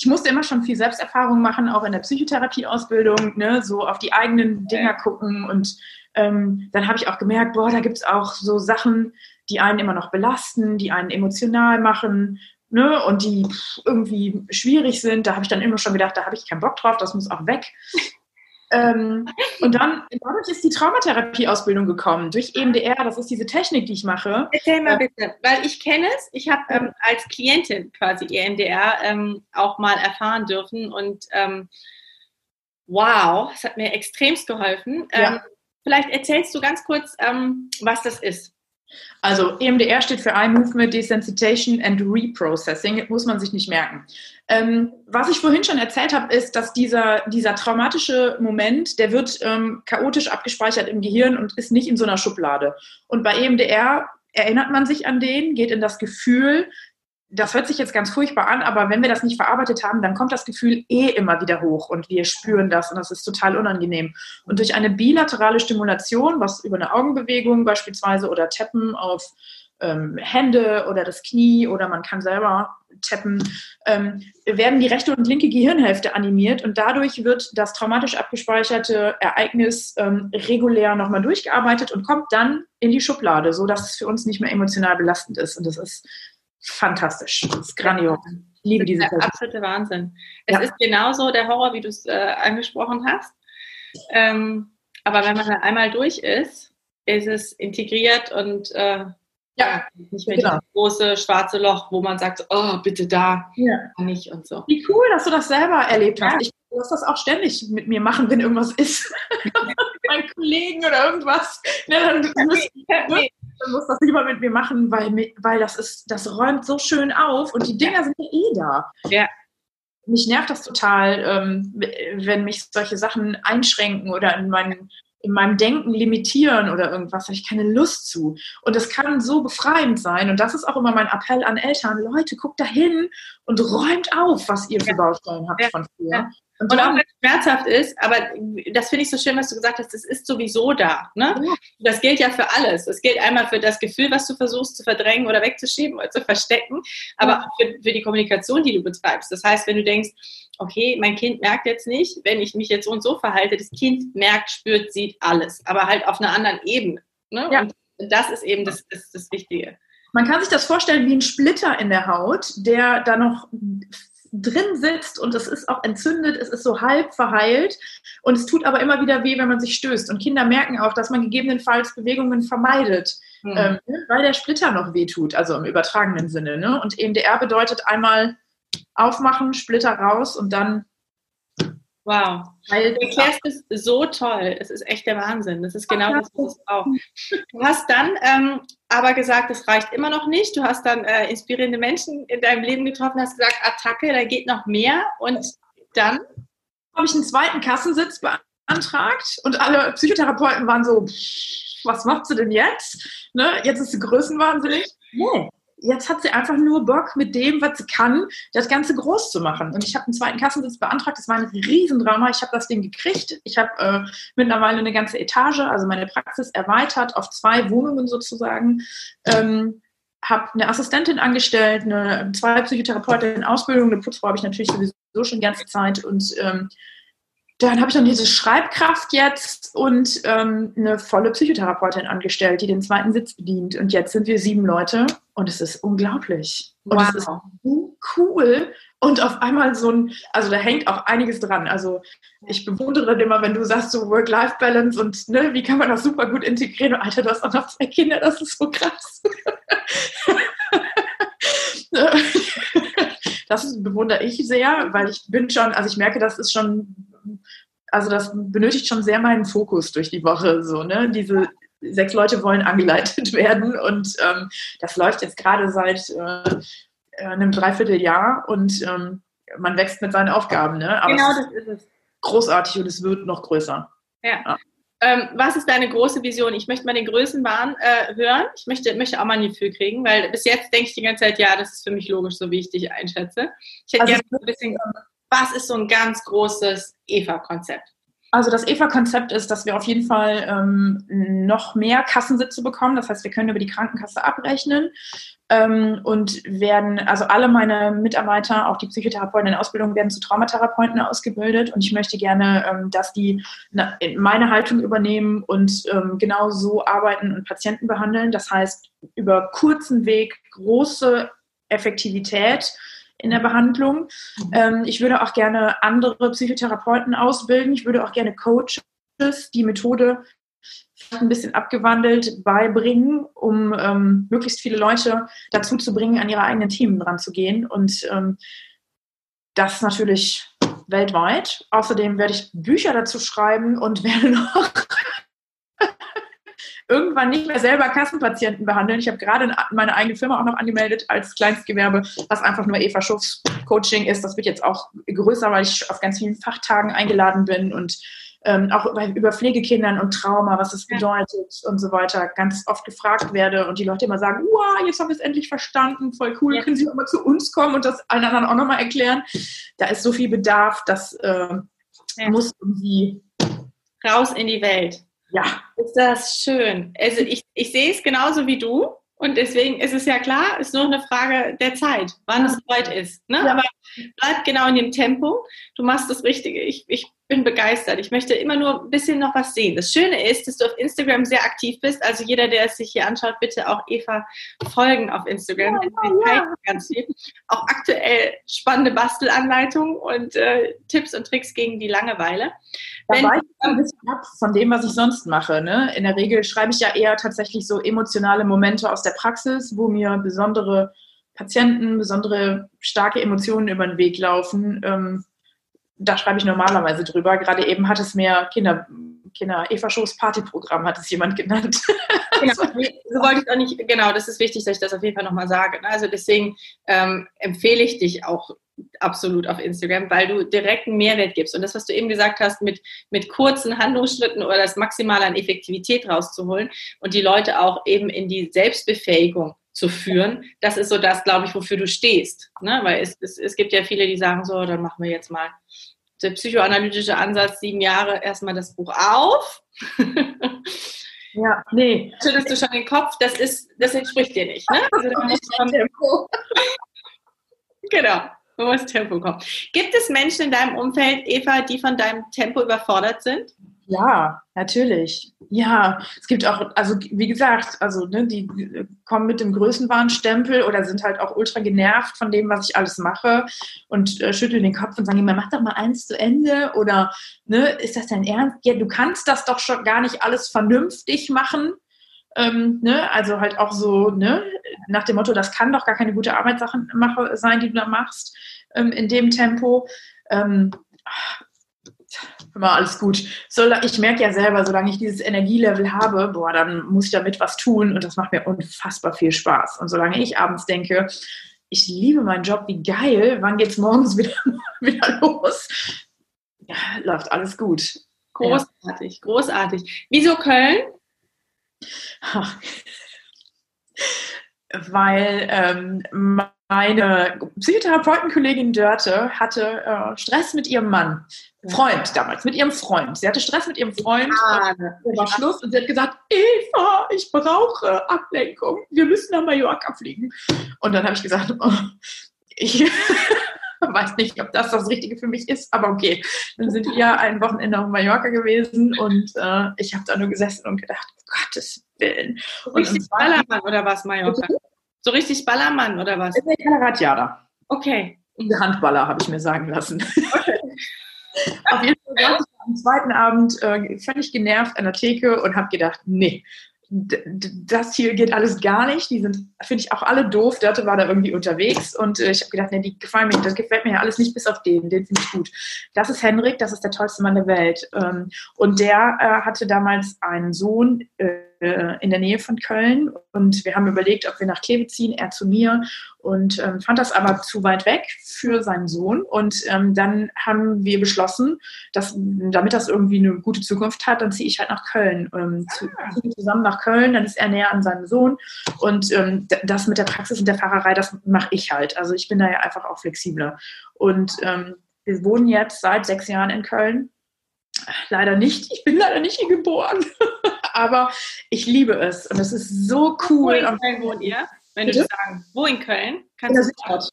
ich musste immer schon viel Selbsterfahrung machen, auch in der Psychotherapieausbildung, ne? so auf die eigenen Dinger gucken. Und ähm, dann habe ich auch gemerkt, boah, da gibt es auch so Sachen, die einen immer noch belasten, die einen emotional machen ne, und die irgendwie schwierig sind. Da habe ich dann immer schon gedacht, da habe ich keinen Bock drauf, das muss auch weg. Ähm, und dann dadurch ist die Traumatherapieausbildung gekommen, durch EMDR, das ist diese Technik, die ich mache. Erzähl mal bitte, weil ich kenne es, ich habe ähm, als Klientin quasi EMDR ähm, auch mal erfahren dürfen und ähm, wow, es hat mir extremst geholfen. Ja. Ähm, vielleicht erzählst du ganz kurz, ähm, was das ist. Also EMDR steht für Eye Movement Desensitization and Reprocessing, muss man sich nicht merken. Ähm, was ich vorhin schon erzählt habe, ist, dass dieser, dieser traumatische Moment, der wird ähm, chaotisch abgespeichert im Gehirn und ist nicht in so einer Schublade. Und bei EMDR erinnert man sich an den, geht in das Gefühl, das hört sich jetzt ganz furchtbar an, aber wenn wir das nicht verarbeitet haben, dann kommt das Gefühl eh immer wieder hoch und wir spüren das und das ist total unangenehm. Und durch eine bilaterale Stimulation, was über eine Augenbewegung beispielsweise oder Tappen auf ähm, Hände oder das Knie oder man kann selber tappen, ähm, werden die rechte und linke Gehirnhälfte animiert und dadurch wird das traumatisch abgespeicherte Ereignis ähm, regulär nochmal durchgearbeitet und kommt dann in die Schublade, sodass es für uns nicht mehr emotional belastend ist. Und das ist fantastisch. Das ist grandios. Ich liebe diese Der absolute Wahnsinn. Es ja. ist genauso der Horror, wie du es äh, angesprochen hast. Ähm, aber wenn man dann einmal durch ist, ist es integriert und äh, ja, nicht mehr genau. dieses große schwarze Loch, wo man sagt, oh, bitte da, ja. nicht und so. Wie cool, dass du das selber erlebt hast. Ja. Ich muss das auch ständig mit mir machen, wenn irgendwas ist. Mein Kollegen oder irgendwas. Ne, dann, müssen, ne? Dann muss das lieber mit mir machen, weil, weil das ist, das räumt so schön auf und die Dinger sind ja eh da. Ja. Mich nervt das total, ähm, wenn mich solche Sachen einschränken oder in meinen in meinem Denken limitieren oder irgendwas, habe ich keine Lust zu. Und das kann so befreiend sein. Und das ist auch immer mein Appell an Eltern. Leute, guckt da hin und räumt auf, was ihr für Baustellen habt ja. von früher. Und, und auch wenn es schmerzhaft ist, aber das finde ich so schön, was du gesagt hast, es ist sowieso da. Ne? Ja. Das gilt ja für alles. Es gilt einmal für das Gefühl, was du versuchst zu verdrängen oder wegzuschieben oder zu verstecken, aber ja. auch für, für die Kommunikation, die du betreibst. Das heißt, wenn du denkst, okay, mein Kind merkt jetzt nicht, wenn ich mich jetzt so und so verhalte, das Kind merkt, spürt, sieht alles, aber halt auf einer anderen Ebene. Ne? Ja. Und das ist eben das, das, das Wichtige. Man kann sich das vorstellen wie ein Splitter in der Haut, der da noch drin sitzt und es ist auch entzündet, es ist so halb verheilt und es tut aber immer wieder weh, wenn man sich stößt. Und Kinder merken auch, dass man gegebenenfalls Bewegungen vermeidet, mhm. ähm, ne, weil der Splitter noch weh tut, also im übertragenen Sinne. Ne? Und EMDR bedeutet einmal aufmachen, Splitter raus und dann Wow. Weil du erklärst es so toll. Es ist echt der Wahnsinn. Das ist genau das, was es braucht. Du hast dann ähm, aber gesagt, es reicht immer noch nicht. Du hast dann äh, inspirierende Menschen in deinem Leben getroffen, hast gesagt, Attacke, da geht noch mehr. Und dann habe ich einen zweiten Kassensitz beantragt und alle Psychotherapeuten waren so, was macht sie denn jetzt? Ne? Jetzt ist sie größenwahnsinnig. Nee jetzt hat sie einfach nur Bock, mit dem, was sie kann, das Ganze groß zu machen. Und ich habe einen zweiten Kassensitz beantragt. Das war ein Riesendrama. Ich habe das Ding gekriegt. Ich habe äh, mittlerweile eine ganze Etage, also meine Praxis erweitert auf zwei Wohnungen sozusagen. Ähm, habe eine Assistentin angestellt, eine, zwei Psychotherapeuten in Ausbildung, eine Putzfrau habe ich natürlich sowieso schon die ganze Zeit und ähm, dann habe ich dann diese Schreibkraft jetzt und ähm, eine volle Psychotherapeutin angestellt, die den zweiten Sitz bedient. Und jetzt sind wir sieben Leute und es ist unglaublich. Und wow. es ist so cool. Und auf einmal so ein, also da hängt auch einiges dran. Also ich bewundere immer, wenn du sagst, so Work-Life-Balance und ne, wie kann man das super gut integrieren. Und Alter, du hast auch noch zwei Kinder, das ist so krass. das bewundere ich sehr, weil ich bin schon, also ich merke, das ist schon also das benötigt schon sehr meinen Fokus durch die Woche. So, ne? Diese sechs Leute wollen angeleitet werden und ähm, das läuft jetzt gerade seit äh, einem Dreivierteljahr und ähm, man wächst mit seinen Aufgaben. Ne? Aber genau, das ist es. Großartig und es wird noch größer. Ja. ja. Ähm, was ist deine große Vision? Ich möchte mal den Größenwahn äh, hören. Ich möchte, möchte auch mal ein Gefühl kriegen, weil bis jetzt denke ich die ganze Zeit, ja, das ist für mich logisch, so wie ich dich einschätze. Ich hätte also gerne ein bisschen was ist so ein ganz großes EVA-Konzept? Also das EVA-Konzept ist, dass wir auf jeden Fall ähm, noch mehr Kassensitze bekommen. Das heißt, wir können über die Krankenkasse abrechnen ähm, und werden, also alle meine Mitarbeiter, auch die Psychotherapeuten in Ausbildung, werden zu Traumatherapeuten ausgebildet. Und ich möchte gerne, ähm, dass die meine Haltung übernehmen und ähm, genau so arbeiten und Patienten behandeln. Das heißt, über kurzen Weg große Effektivität in der Behandlung. Mhm. Ähm, ich würde auch gerne andere Psychotherapeuten ausbilden. Ich würde auch gerne Coaches die Methode ein bisschen abgewandelt beibringen, um ähm, möglichst viele Leute dazu zu bringen, an ihre eigenen Themen dran zu gehen. Und ähm, das natürlich weltweit. Außerdem werde ich Bücher dazu schreiben und werde noch irgendwann nicht mehr selber Kassenpatienten behandeln. Ich habe gerade meine eigene Firma auch noch angemeldet als Kleinstgewerbe, was einfach nur Eva Schuffs Coaching ist. Das wird jetzt auch größer, weil ich auf ganz vielen Fachtagen eingeladen bin und ähm, auch über, über, Pflegekindern und Trauma, was es bedeutet ja. und so weiter, ganz oft gefragt werde und die Leute immer sagen, wow, jetzt haben wir es endlich verstanden, voll cool, ja. können Sie auch mal zu uns kommen und das allen anderen auch nochmal erklären. Da ist so viel Bedarf, das äh, ja. muss irgendwie raus in die Welt. Ja. Ist das schön. Also ich, ich sehe es genauso wie du. Und deswegen ist es ja klar, ist nur eine Frage der Zeit, wann es soweit ist. Ne? Ja. Aber bleib genau in dem Tempo. Du machst das Richtige. Ich, ich bin begeistert. Ich möchte immer nur ein bisschen noch was sehen. Das Schöne ist, dass du auf Instagram sehr aktiv bist. Also jeder, der es sich hier anschaut, bitte auch Eva folgen auf Instagram. Ja, ja. ganz viel. Auch aktuell spannende Bastelanleitungen und äh, Tipps und Tricks gegen die Langeweile. Da Wenn, weiche ich ein bisschen ab von dem, was ich sonst mache. Ne? In der Regel schreibe ich ja eher tatsächlich so emotionale Momente aus der Praxis, wo mir besondere Patienten, besondere starke Emotionen über den Weg laufen. Ähm, da schreibe ich normalerweise drüber. Gerade eben hat es mehr Kinder, Kinder, Eva Schoß Partyprogramm hat es jemand genannt. Genau, so wollte ich auch nicht, genau, das ist wichtig, dass ich das auf jeden Fall nochmal sage. Ne? Also deswegen ähm, empfehle ich dich auch absolut auf Instagram, weil du direkt einen Mehrwert gibst. Und das, was du eben gesagt hast, mit, mit kurzen Handlungsschritten oder das Maximale an Effektivität rauszuholen und die Leute auch eben in die Selbstbefähigung zu führen. Das ist so das, glaube ich, wofür du stehst. Ne? Weil es, es, es gibt ja viele, die sagen so, dann machen wir jetzt mal der psychoanalytische Ansatz, sieben Jahre erstmal das Buch auf. Ja, nee. Schüttelst du schon den Kopf, das ist, das entspricht dir nicht. Ne? Also da muss man, Tempo. genau, man muss Tempo kommen. Gibt es Menschen in deinem Umfeld, Eva, die von deinem Tempo überfordert sind? Ja, natürlich. Ja, es gibt auch, also wie gesagt, also ne, die kommen mit dem Größenwahnstempel oder sind halt auch ultra genervt von dem, was ich alles mache und äh, schütteln den Kopf und sagen immer, mach doch mal eins zu Ende oder ne, ist das dein Ernst? Ja, du kannst das doch schon gar nicht alles vernünftig machen. Ähm, ne, also halt auch so, ne, nach dem Motto, das kann doch gar keine gute Arbeitssache sein, die du da machst, ähm, in dem Tempo. Ähm, immer alles gut. ich merke ja selber, solange ich dieses Energielevel habe, boah, dann muss ich damit was tun und das macht mir unfassbar viel Spaß. Und solange ich abends denke, ich liebe meinen Job, wie geil, wann geht's morgens wieder, wieder los? Ja, läuft alles gut. Großartig, ja. großartig. Wieso Köln? Weil ähm, meine Psychotherapeutenkollegin Dörte hatte äh, Stress mit ihrem Mann. Freund damals, mit ihrem Freund. Sie hatte Stress mit ihrem Freund. Ah, und war Schluss und sie hat gesagt, Eva, ich brauche Ablenkung. Wir müssen nach Mallorca fliegen. Und dann habe ich gesagt, oh, ich weiß nicht, ob das das Richtige für mich ist, aber okay. Dann sind wir ein Wochenende auf Mallorca gewesen und äh, ich habe da nur gesessen und gedacht, Gottes Willen. Und richtig Ballermann oder was, Mallorca? So richtig Ballermann oder was? Ich bin Radjada. Okay. Handballer, habe ich mir sagen lassen. Okay. Auf jeden Fall saß ich am zweiten Abend äh, völlig genervt an der Theke und habe gedacht, nee, das hier geht alles gar nicht. Die sind, finde ich, auch alle doof. Dörte war da irgendwie unterwegs und äh, ich habe gedacht, nee, die gefallen mir, das gefällt mir ja alles nicht bis auf den, den finde ich gut. Das ist Henrik, das ist der tollste Mann der Welt. Ähm, und der äh, hatte damals einen Sohn, äh, äh, in der Nähe von Köln. Und wir haben überlegt, ob wir nach Kleve ziehen, er zu mir und ähm, fand das aber zu weit weg für seinen Sohn. Und ähm, dann haben wir beschlossen, dass damit das irgendwie eine gute Zukunft hat, dann ziehe ich halt nach Köln, ähm, zu, zusammen nach Köln, dann ist er näher an seinem Sohn. Und ähm, das mit der Praxis und der Fahrerei, das mache ich halt, also ich bin da ja einfach auch flexibler. Und ähm, wir wohnen jetzt seit sechs Jahren in Köln. Leider nicht. Ich bin leider nicht hier geboren. Aber ich liebe es. Und es ist so cool. Wo in Köln wohnt ihr? Wenn Bitte? du sagen, wo in Köln? Kannst in der Südstadt.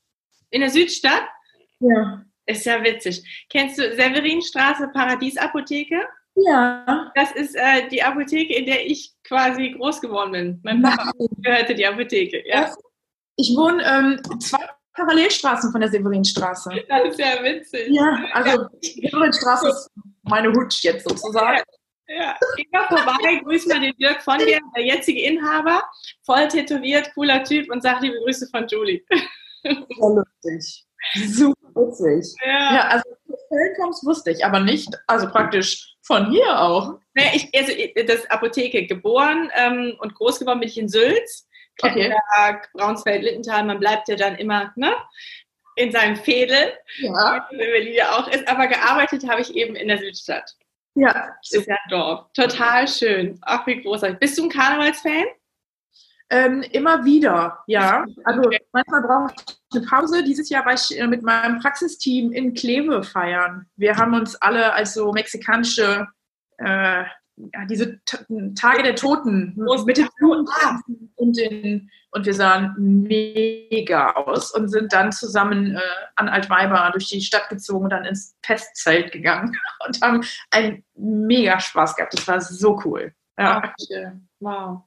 In der Südstadt? Ja. Ist ja witzig. Kennst du Severinstraße Paradiesapotheke? Ja. Das ist äh, die Apotheke, in der ich quasi groß geworden bin. Mein Papa Nein. gehörte die Apotheke. Ja. Ich wohne ähm, zwei Parallelstraßen von der Severinstraße. Das ist ja witzig. Ja, also die Severinstraße ist meine Hut jetzt sozusagen. Ja, geh mal vorbei, grüß mal den Dirk von dir, der jetzige Inhaber, voll tätowiert, cooler Typ und sag liebe Grüße von Julie. Sehr lustig. Super witzig. Ja, ja also Köln kommst, wusste ich, aber nicht, also praktisch von hier auch. Nee, ich, also das Apotheke geboren ähm, und groß geworden bin ich in Sülz. Kettenberg, okay. Braunsfeld, Littenthal, man bleibt ja dann immer ne, in seinem Fädel, ja. wie Berlin ja auch ist, aber gearbeitet habe ich eben in der Südstadt. Ja. Ist ja ein Dorf. Total schön. Ach, wie großartig. Bist du ein Karnevalsfan? Ähm, immer wieder, ja. Also manchmal brauche ich eine Pause. Dieses Jahr war ich äh, mit meinem Praxisteam in Kleve feiern. Wir haben uns alle als so mexikanische äh, ja, diese Tage der Toten mit den Blumen und, den, und wir sahen mega aus und sind dann zusammen äh, an Altweiber durch die Stadt gezogen und dann ins Festzelt gegangen und haben einen mega Spaß gehabt. Das war so cool. Ja. Wow.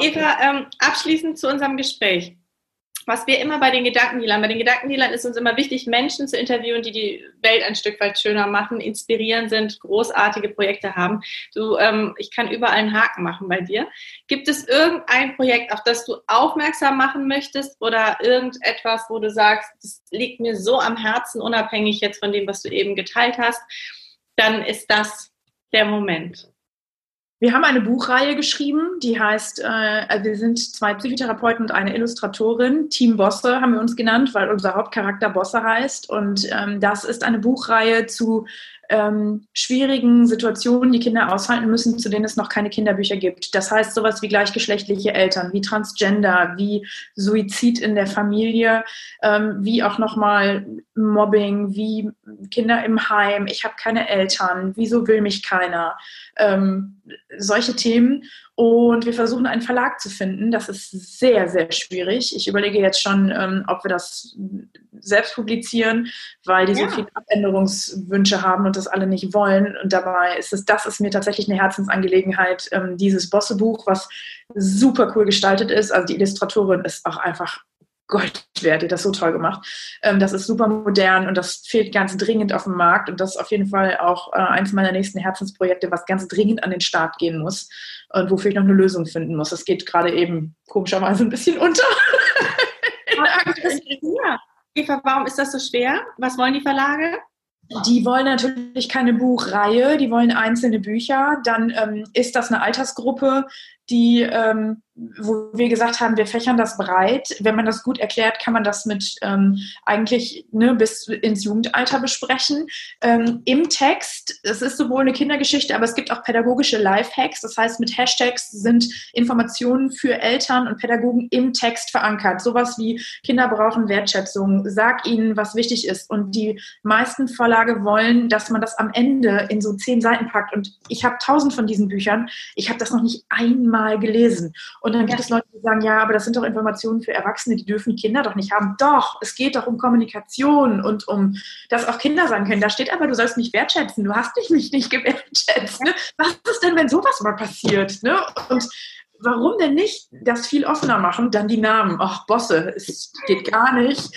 Eva, ähm, abschließend zu unserem Gespräch was wir immer bei den Gedankendealern, bei den Gedankendealern ist uns immer wichtig, Menschen zu interviewen, die die Welt ein Stück weit schöner machen, inspirieren sind, großartige Projekte haben. Du, ähm, ich kann überall einen Haken machen bei dir. Gibt es irgendein Projekt, auf das du aufmerksam machen möchtest oder irgendetwas, wo du sagst, das liegt mir so am Herzen, unabhängig jetzt von dem, was du eben geteilt hast, dann ist das der Moment. Wir haben eine Buchreihe geschrieben, die heißt, äh, wir sind zwei Psychotherapeuten und eine Illustratorin. Team Bosse haben wir uns genannt, weil unser Hauptcharakter Bosse heißt. Und ähm, das ist eine Buchreihe zu ähm, schwierigen Situationen, die Kinder aushalten müssen, zu denen es noch keine Kinderbücher gibt. Das heißt sowas wie gleichgeschlechtliche Eltern, wie Transgender, wie Suizid in der Familie, ähm, wie auch nochmal Mobbing, wie Kinder im Heim, ich habe keine Eltern, wieso will mich keiner, ähm, solche Themen. Und wir versuchen einen Verlag zu finden. Das ist sehr, sehr schwierig. Ich überlege jetzt schon, ähm, ob wir das selbst publizieren, weil die ja. so viele Abänderungswünsche haben und das alle nicht wollen. Und dabei ist es, das ist mir tatsächlich eine Herzensangelegenheit, ähm, dieses Bosse-Buch, was super cool gestaltet ist. Also die Illustratorin ist auch einfach Gold wert, hat das so toll gemacht. Ähm, das ist super modern und das fehlt ganz dringend auf dem Markt und das ist auf jeden Fall auch äh, eins meiner nächsten Herzensprojekte, was ganz dringend an den Start gehen muss und wofür ich noch eine Lösung finden muss. Das geht gerade eben komischerweise ein bisschen unter. Eva, warum ist das so schwer? Was wollen die Verlage? Die wollen natürlich keine Buchreihe, die wollen einzelne Bücher. Dann ähm, ist das eine Altersgruppe, die ähm, wo wir gesagt haben, wir fächern das breit. Wenn man das gut erklärt, kann man das mit ähm, eigentlich ne, bis ins Jugendalter besprechen. Ähm, Im Text, es ist sowohl eine Kindergeschichte, aber es gibt auch pädagogische Lifehacks. Das heißt, mit Hashtags sind Informationen für Eltern und Pädagogen im Text verankert. Sowas wie Kinder brauchen Wertschätzung, sag ihnen, was wichtig ist. Und die meisten Verlage wollen, dass man das am Ende in so zehn Seiten packt. Und ich habe tausend von diesen Büchern. Ich habe das noch nicht einmal gelesen. Und dann gibt es Leute, die sagen, ja, aber das sind doch Informationen für Erwachsene, die dürfen Kinder doch nicht haben. Doch, es geht doch um Kommunikation und um, dass auch Kinder sagen können, da steht aber, du sollst mich wertschätzen, du hast mich nicht gewertschätzt. Ne? Was ist denn, wenn sowas mal passiert? Ne? Und warum denn nicht das viel offener machen? Dann die Namen. Ach, Bosse, es geht gar nicht.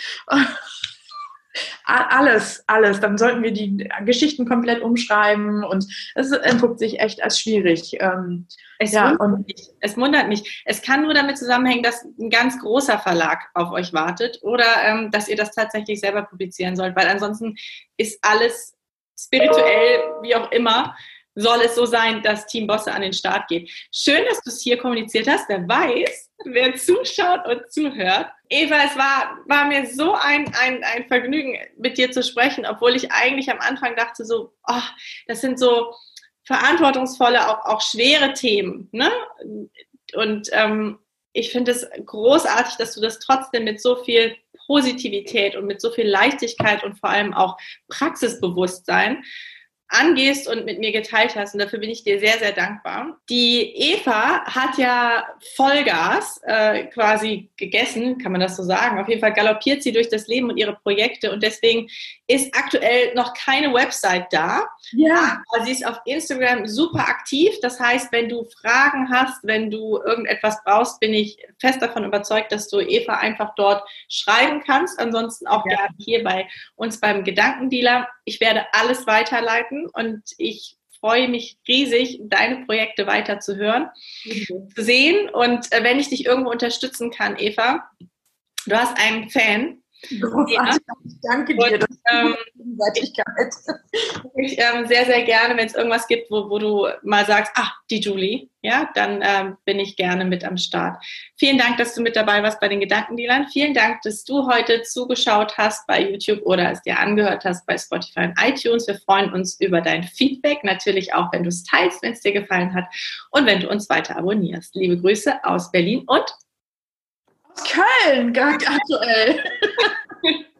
Alles, alles. Dann sollten wir die Geschichten komplett umschreiben und es entpuppt sich echt als schwierig. Ähm, es, ja, wundert mich. es wundert mich. Es kann nur damit zusammenhängen, dass ein ganz großer Verlag auf euch wartet oder ähm, dass ihr das tatsächlich selber publizieren sollt, weil ansonsten ist alles spirituell, wie auch immer, soll es so sein, dass Team Bosse an den Start geht. Schön, dass du es hier kommuniziert hast. Wer weiß, wer zuschaut und zuhört. Eva, es war, war mir so ein, ein, ein Vergnügen, mit dir zu sprechen, obwohl ich eigentlich am Anfang dachte so, oh, das sind so verantwortungsvolle, auch, auch schwere Themen. Ne? Und ähm, ich finde es großartig, dass du das trotzdem mit so viel Positivität und mit so viel Leichtigkeit und vor allem auch Praxisbewusstsein angehst und mit mir geteilt hast. Und dafür bin ich dir sehr, sehr dankbar. Die Eva hat ja Vollgas äh, quasi gegessen, kann man das so sagen. Auf jeden Fall galoppiert sie durch das Leben und ihre Projekte. Und deswegen ist aktuell noch keine Website da. Ja. Aber sie ist auf Instagram super aktiv. Das heißt, wenn du Fragen hast, wenn du irgendetwas brauchst, bin ich fest davon überzeugt, dass du Eva einfach dort schreiben kannst. Ansonsten auch ja. gerne hier bei uns beim Gedankendealer. Ich werde alles weiterleiten und ich freue mich riesig, deine Projekte weiter zu hören, mhm. zu sehen. Und äh, wenn ich dich irgendwo unterstützen kann, Eva, du hast einen Fan, Großartig. Danke dir. Und, ähm, ich ähm, sehr, sehr gerne, wenn es irgendwas gibt, wo, wo du mal sagst, ah, die Julie, ja, dann ähm, bin ich gerne mit am Start. Vielen Dank, dass du mit dabei warst bei den Gedankendealern. Vielen Dank, dass du heute zugeschaut hast bei YouTube oder es dir angehört hast bei Spotify und iTunes. Wir freuen uns über dein Feedback, natürlich auch, wenn du es teilst, wenn es dir gefallen hat und wenn du uns weiter abonnierst. Liebe Grüße aus Berlin und aus Köln, aktuell.